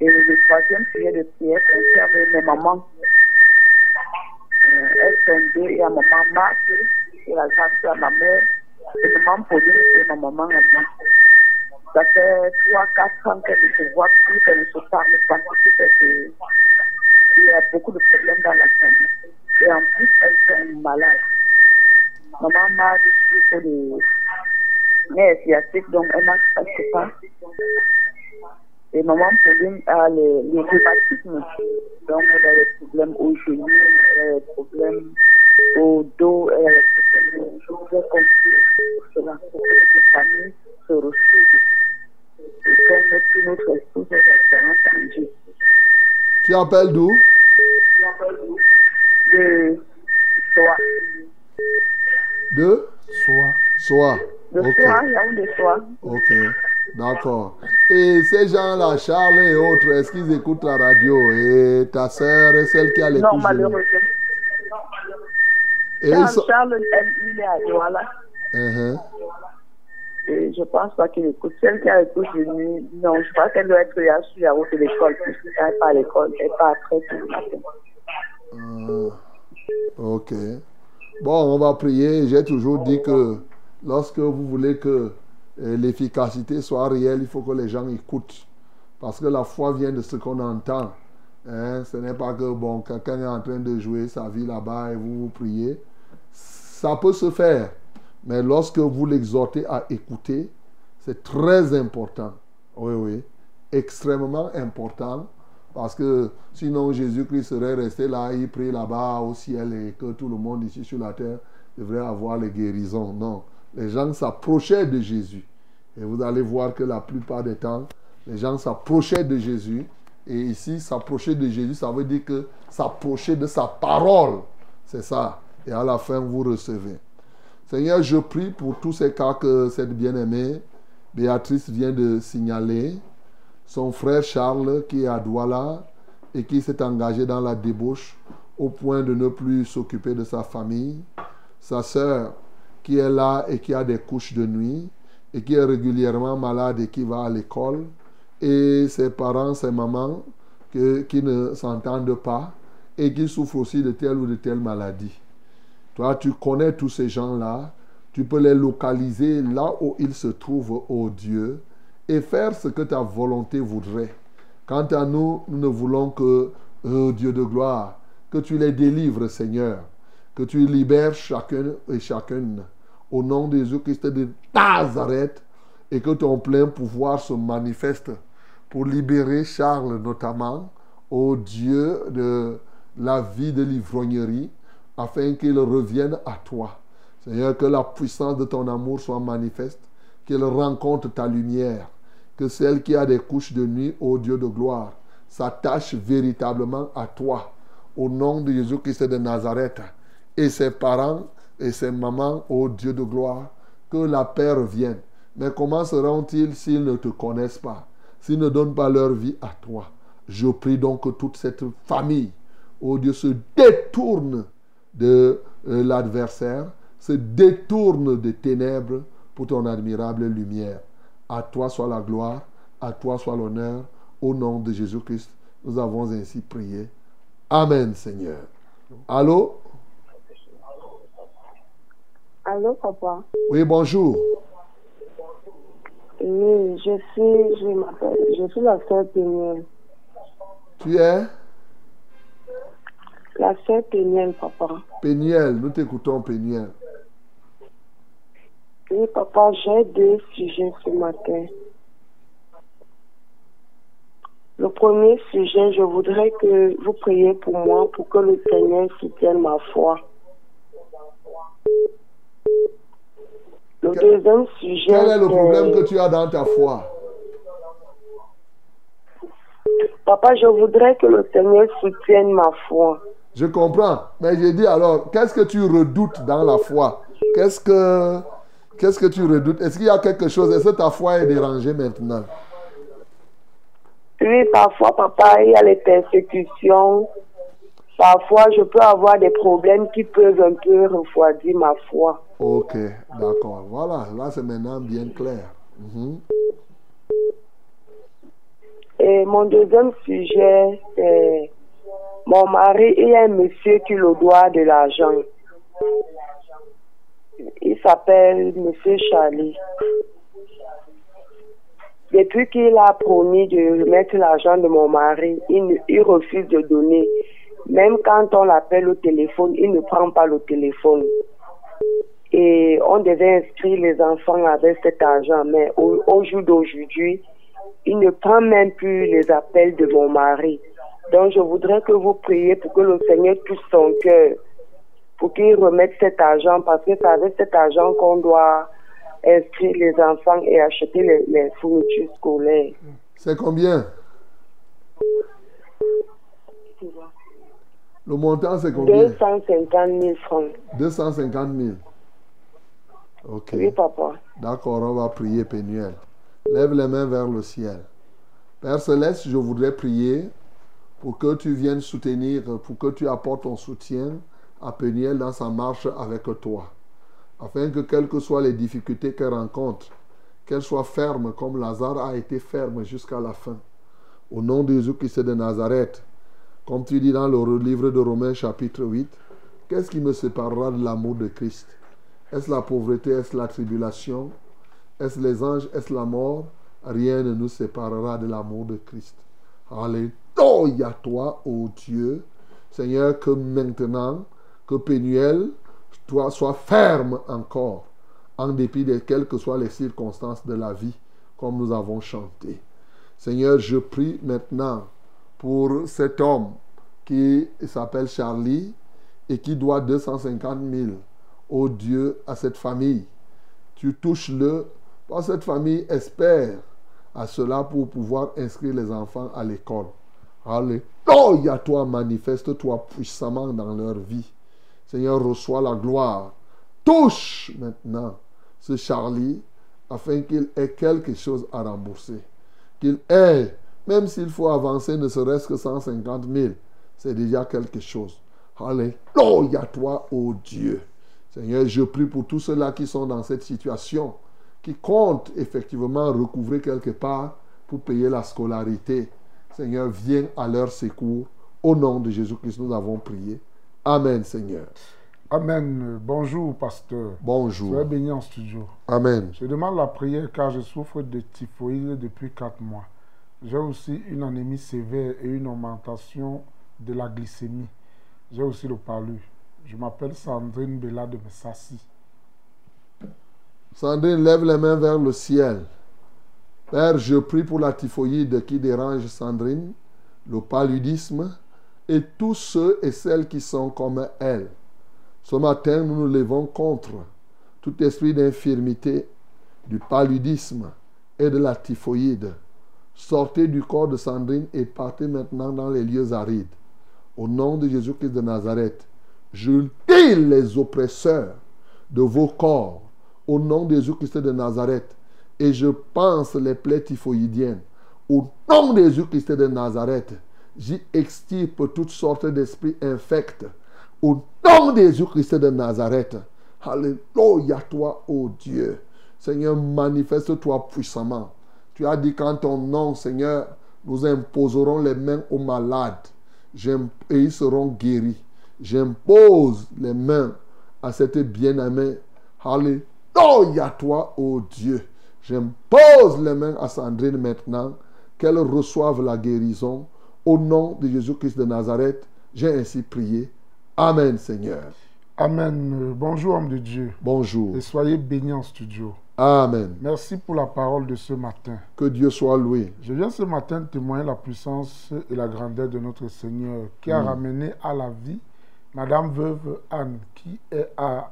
Et le troisième sujet de prière concerne mes mamans. Euh, elles sont deux, il y a maman Marthe et la grande ma mère, et maman Pauline et ma maman à moi. Ça fait 3-4 ans qu'elles ne se voient plus, qu'elles ne se parlent pas. Fait que Il y a beaucoup de problèmes dans la famille. Et en plus, elles sont malades. Maman Marthe souffre de nerfs sciatiques, donc elle marche presque pas. Et maman Pauline a les, les rhumatismes. Donc, elle a des problèmes au genou, elle a des problèmes au dos, elle a des problèmes. Puisse pour cela, pour que les familles se retrouvent. Et mette notre esprit sur l'espérance en Dieu. Tu appelles d'où? De? Soi. De Soit. Soir. De Ok. soi, là où de soi. Ok. D'accord. Et ces gens-là, Charles et autres, est-ce qu'ils écoutent la radio? Et ta sœur est celle qui a les Non, malheureusement. Et ils Charles, sont- Charles, elle, il est à Douala. Uh-huh. Et je pense pas qu'il écoute. Celle qui a couches de nuit, non, je pense qu'elle doit être là sur la route de l'école. puisqu'elle n'est pas à l'école, elle part très tôt le matin. Ah, ok. Bon, on va prier. J'ai toujours dit que lorsque vous voulez que euh, l'efficacité soit réelle, il faut que les gens écoutent. Parce que la foi vient de ce qu'on entend. Hein, Ce n'est pas que bon, quelqu'un est en train de jouer sa vie là-bas et vous vous priez. Ça peut se faire. Mais lorsque vous l'exhortez à écouter, c'est très important. Oui, oui. Extrêmement important. Parce que sinon, Jésus-Christ serait resté là, il prie là-bas au ciel et que tout le monde ici sur la terre devrait avoir les guérisons. Non. Les gens s'approchaient de Jésus. Et vous allez voir que la plupart des temps, les gens s'approchaient de Jésus. Et ici, s'approcher de Jésus, ça veut dire que s'approcher de sa parole. C'est ça. Et à la fin, vous recevez. Seigneur, je prie pour tous ces cas que cette bien-aimée Béatrice vient de signaler. Son frère Charles qui est à Douala et qui s'est engagé dans la débauche au point de ne plus s'occuper de sa famille. Sa sœur qui est là et qui a des couches de nuit et qui est régulièrement malade et qui va à l'école. Et ses parents, ses mamans qui ne s'entendent pas et qui souffrent aussi de telle ou de telle maladie. Toi, tu connais tous ces gens-là. Tu peux les localiser là où ils se trouvent, ô Dieu, et faire ce que ta volonté voudrait. Quant à nous, nous ne voulons que, ô Dieu de gloire, que tu les délivres, Seigneur, que tu libères chacun et chacune au nom de Jésus-Christ de Nazareth et que ton plein pouvoir se manifeste pour libérer Charles notamment, ô Dieu de la vie de l'ivrognerie, afin qu'il revienne à toi. Seigneur, que la puissance de ton amour soit manifeste, qu'il rencontre ta lumière, que celle qui a des couches de nuit, ô Dieu de gloire, s'attache véritablement à toi, au nom de Jésus-Christ de Nazareth, et ses parents et ses mamans, ô Dieu de gloire, que la paix revienne. Mais comment seront-ils s'ils ne te connaissent pas, s'ils ne donnent pas leur vie à toi? Je prie donc que toute cette famille, oh Dieu, se détourne de euh, l'adversaire, se détourne des ténèbres pour ton admirable lumière. À toi soit la gloire, à toi soit l'honneur. Au nom de Jésus-Christ, nous avons ainsi prié. Amen, Seigneur. Allô? Allô, papa? Oui, bonjour. Oui, je suis, je m'appelle, je suis la sœur Péniel. Tu es? La sœur Péniel, papa. Péniel. Nous t'écoutons, Péniel. Oui, papa, j'ai deux sujets ce matin. Le premier sujet, je voudrais que vous priez pour moi pour que le Seigneur soutienne ma foi. Le Que- deuxième sujet, Quel est le problème que tu as dans ta foi? Papa, je voudrais que le Seigneur soutienne ma foi. Je comprends. Mais j'ai dit alors, qu'est-ce que tu redoutes dans la foi? Qu'est-ce que, qu'est-ce que tu redoutes? Est-ce qu'il y a quelque chose? Est-ce que ta foi est dérangée maintenant? Oui, parfois, papa, il y a les persécutions. Parfois, je peux avoir des problèmes qui peuvent un peu refroidir ma foi. Ok, d'accord. Voilà, là c'est maintenant bien clair. Mhm. Et mon deuxième sujet, c'est mon mari, a un monsieur qui le doit de l'argent. Il s'appelle Monsieur Charlie. Depuis qu'il a promis de remettre l'argent de mon mari, il, refuse de donner. Même quand on l'appelle au téléphone, il ne prend pas le téléphone. Et on devait inscrire les enfants avec cet argent. Mais au jour d'aujourd'hui, il ne prend même plus les appels de mon mari. Donc je voudrais que vous priez pour que le Seigneur touche son cœur, pour qu'il remette cet argent, parce que c'est avec cet argent qu'on doit inscrire les enfants et acheter les, les fournitures scolaires. C'est combien? Le montant c'est combien? 250 000 francs. 250 000. Ok. Oui, papa. D'accord, on va prier Pénuel. Lève les mains vers le ciel. Père Céleste, je voudrais prier pour que tu viennes soutenir, pour que tu apportes ton soutien à Pénuel dans sa marche avec toi. Afin que quelles que soient les difficultés qu'elle rencontre, qu'elle soit ferme comme Lazare a été ferme jusqu'à la fin. Au nom de Jésus-Christ de Nazareth, comme tu dis dans le livre de Romains chapitre 8, qu'est-ce qui me séparera de l'amour de Christ? Est-ce la pauvreté? Est-ce la tribulation? Est-ce les anges? Est-ce la mort? Rien ne nous séparera de l'amour de Christ. Alléluia toi, ô Dieu. Seigneur, que maintenant, que Pénuel, toi, sois ferme encore, en dépit de quelles que soient les circonstances de la vie, comme nous avons chanté. Seigneur, je prie maintenant pour cet homme qui s'appelle Charlie et qui doit 250 000 au Dieu à cette famille. Tu touches-le, parce cette famille espère à cela pour pouvoir inscrire les enfants à l'école. Alléluia, toi, manifeste-toi puissamment dans leur vie. Seigneur, reçois la gloire. Touche maintenant ce Charlie afin qu'il ait quelque chose à rembourser. Qu'il ait, même s'il faut avancer ne serait-ce que 150 000, c'est déjà quelque chose. Alléluia, toi, ô Dieu. Seigneur, je prie pour tous ceux-là qui sont dans cette situation, qui comptent effectivement recouvrer quelque part pour payer la scolarité. Seigneur, viens à leur secours. Au nom de Jésus-Christ, nous avons prié. Amen, Seigneur. Amen. Bonjour, pasteur. Bonjour. Soyez béni en studio. Amen. Je demande la prière car je souffre de typhoïde depuis 4 mois. J'ai aussi une anémie sévère et une augmentation de la glycémie. J'ai aussi le palu. Je m'appelle Sandrine Bella de Messassi. Sandrine, lève les mains vers le ciel. Père, je prie pour la typhoïde qui dérange Sandrine, le paludisme et tous ceux et celles qui sont comme elle. Ce matin, nous nous levons contre tout esprit d'infirmité, du paludisme et de la typhoïde. Sortez du corps de Sandrine et partez maintenant dans les lieux arides. Au nom de Jésus-Christ de Nazareth, je lis les oppresseurs de vos corps au nom de Jésus-Christ de Nazareth et je pense les plaies typhoïdiennes. Au nom de Jésus-Christ de Nazareth, J'y extirpe toutes sortes d'esprits infects. Au nom de Jésus-Christ de Nazareth. Alléluia toi, ô Dieu. Seigneur, manifeste-toi puissamment. Tu as dit qu'en ton nom, Seigneur, nous imposerons les mains aux malades et ils seront guéris. J'impose les mains à cette bien-aimée. Alléluia toi, ô Dieu. J'impose les mains à Sandrine maintenant, qu'elle reçoive la guérison. Au nom de Jésus-Christ de Nazareth, j'ai ainsi prié. Amen, Seigneur. Amen. Bonjour, homme de Dieu. Bonjour. Et soyez bénis en studio. Amen. Merci pour la parole de ce matin. Que Dieu soit loué. Je viens ce matin témoigner la puissance et la grandeur de notre Seigneur qui a Mm. ramené à la vie Madame Veuve Anne qui est à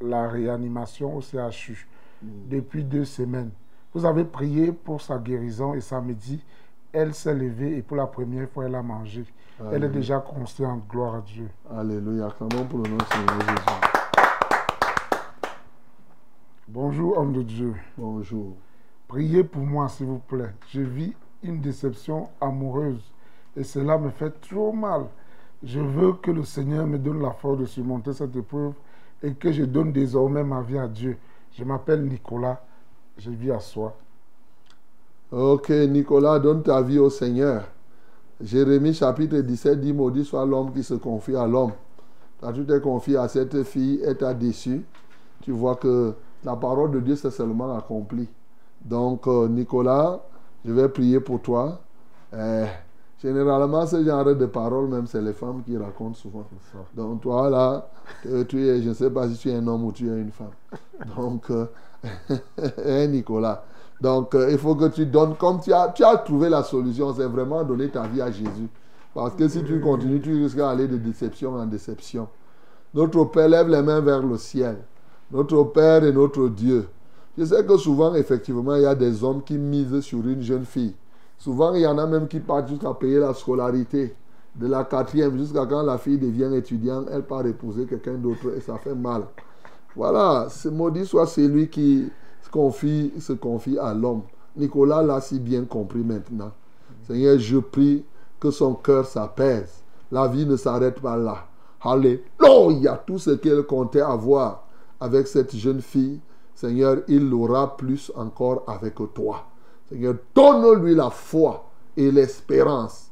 la réanimation au CHU. Depuis deux semaines. Vous avez prié pour sa guérison et samedi, elle s'est levée et pour la première fois, elle a mangé. Elle est déjà consciente, gloire à Dieu. Alléluia. Acclamons pour le nom du Seigneur Jésus. Bonjour, homme de Dieu. Bonjour. Priez pour moi, s'il vous plaît. Je vis une déception amoureuse et cela me fait trop mal. Je veux que le Seigneur me donne la force de surmonter cette épreuve et que je donne désormais ma vie à Dieu. Je m'appelle Nicolas. Je vis à soi. Ok, Nicolas, donne ta vie au Seigneur. Jérémie chapitre 17 dit, maudit soit l'homme qui se confie à l'homme. Quand tu t'es confié à cette fille et t'as déçu, tu vois que la parole de Dieu s'est seulement accomplie. Donc, euh, Nicolas, je vais prier pour toi. Euh, généralement, ce genre de paroles, même, c'est les femmes qui racontent souvent. Donc, toi, là, tu es, je ne sais pas si tu es un homme ou tu es une femme. Donc, euh, hein, Nicolas? Donc, euh, il faut que tu donnes, comme tu as, tu as trouvé la solution, c'est vraiment donner ta vie à Jésus. Parce que si tu continues, tu risques d'aller de déception en déception. Notre Père lève les mains vers le ciel. Notre Père et notre Dieu. Je sais que souvent, effectivement, il y a des hommes qui misent sur une jeune fille. Souvent, il y en a même qui partent jusqu'à payer la scolarité de la quatrième jusqu'à quand la fille devient étudiante, elle part épouser quelqu'un d'autre et ça fait mal. Voilà, ce maudit soit celui qui se confie, se confie à l'homme. Nicolas l'a si bien compris maintenant. Seigneur, je prie que son cœur s'apaise. La vie ne s'arrête pas là. Alléluia, tout ce qu'elle comptait avoir avec cette jeune fille, Seigneur, il l'aura plus encore avec toi. Seigneur, donne-lui la foi et l'espérance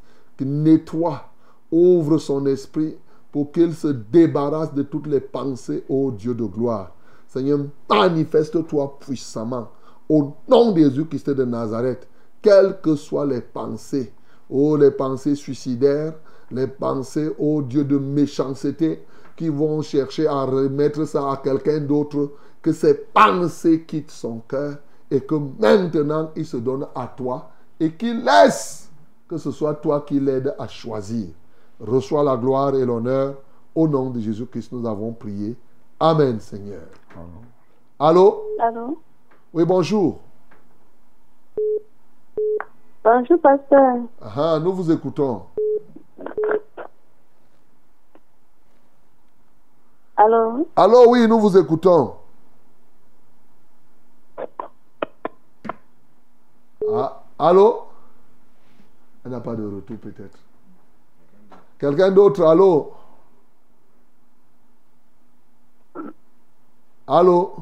nettoie, ouvre son esprit pour qu'il se débarrasse de toutes les pensées, ô Dieu de gloire. Seigneur, manifeste-toi puissamment au nom de Jésus-Christ de Nazareth, quelles que soient les pensées, oh les pensées suicidaires, les pensées, ô Dieu de méchanceté, qui vont chercher à remettre ça à quelqu'un d'autre, que ces pensées quittent son cœur et que maintenant il se donne à toi et qu'il laisse que ce soit toi qui l'aide à choisir. Reçois la gloire et l'honneur. Au nom de Jésus-Christ, nous avons prié. Amen, Seigneur. Allô? Allô? Oui, bonjour. Bonjour, pasteur. Ah, nous vous écoutons. Allô? Allô, oui, nous vous écoutons. Ah, allô? Elle n'a pas de retour peut-être. Quelqu'un d'autre, allô? Allô?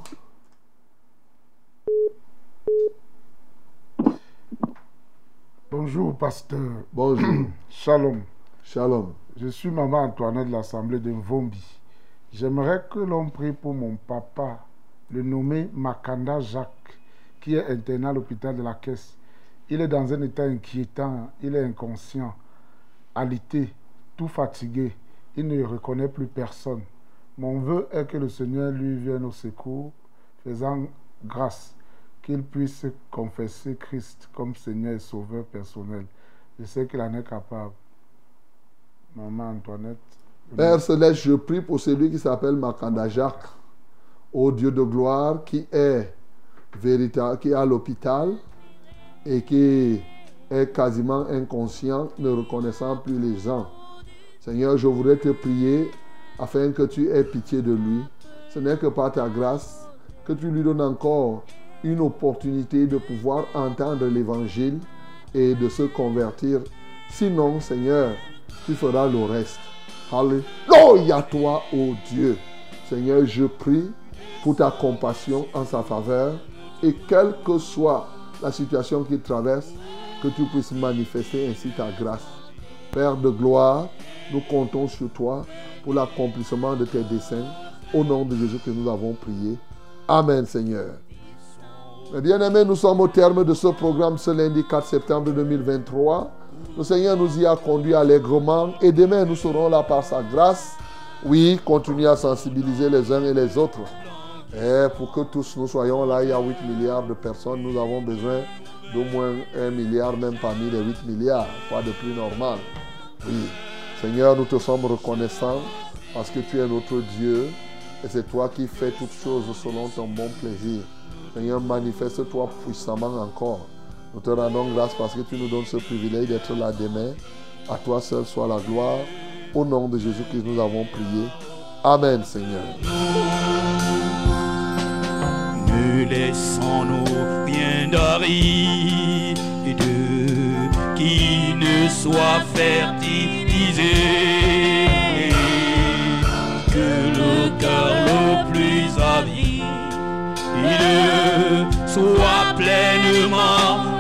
Bonjour, pasteur. Bonjour. Shalom. Shalom. Je suis maman Antoinette de l'Assemblée de Mvombi. J'aimerais que l'on prie pour mon papa, le nommé Makanda Jacques, qui est interné à l'hôpital de la Caisse. Il est dans un état inquiétant, il est inconscient, alité, tout fatigué. Il ne reconnaît plus personne. Mon vœu est que le Seigneur lui vienne au secours, faisant grâce, qu'il puisse confesser Christ comme Seigneur et Sauveur personnel. Je sais qu'il en est capable. Maman Antoinette. Père Céleste, je prie pour celui qui s'appelle Makanda Jacques, ô Dieu de gloire, qui est véritable, qui est à l'hôpital et qui est quasiment inconscient, ne reconnaissant plus les gens. Seigneur, je voudrais te prier afin que tu aies pitié de lui. Ce n'est que par ta grâce que tu lui donnes encore une opportunité de pouvoir entendre l'évangile et de se convertir. Sinon, Seigneur, tu feras le reste. Alléluia toi, ô Dieu. Seigneur, je prie pour ta compassion en sa faveur et quelle que soit la situation qu'il traverse, que tu puisses manifester ainsi ta grâce. Père de gloire, nous comptons sur toi pour l'accomplissement de tes desseins. Au nom de Jésus que nous avons prié. Amen, Seigneur. Bien-aimés, nous sommes au terme de ce programme ce lundi 4 septembre 2023. Le Seigneur nous y a conduit allègrement et demain nous serons là par sa grâce. Oui, continuer à sensibiliser les uns et les autres. Et pour que tous nous soyons là, il y a 8 milliards de personnes. Nous avons besoin d'au moins 1 milliard, même parmi les 8 milliards. Quoi de plus normal. Oui. Seigneur, nous te sommes reconnaissants parce que tu es notre Dieu et c'est toi qui fais toutes choses selon ton bon plaisir. Seigneur, manifeste-toi puissamment encore. Nous te rendons grâce parce que tu nous donnes ce privilège d'être là demain. À toi seul soit la gloire. Au nom de Jésus-Christ, nous avons prié. Amen, Seigneur. Ne laissons-nous rien d'aride qui ne soit fertilisé. Que le cœur le plus avide soit pleinement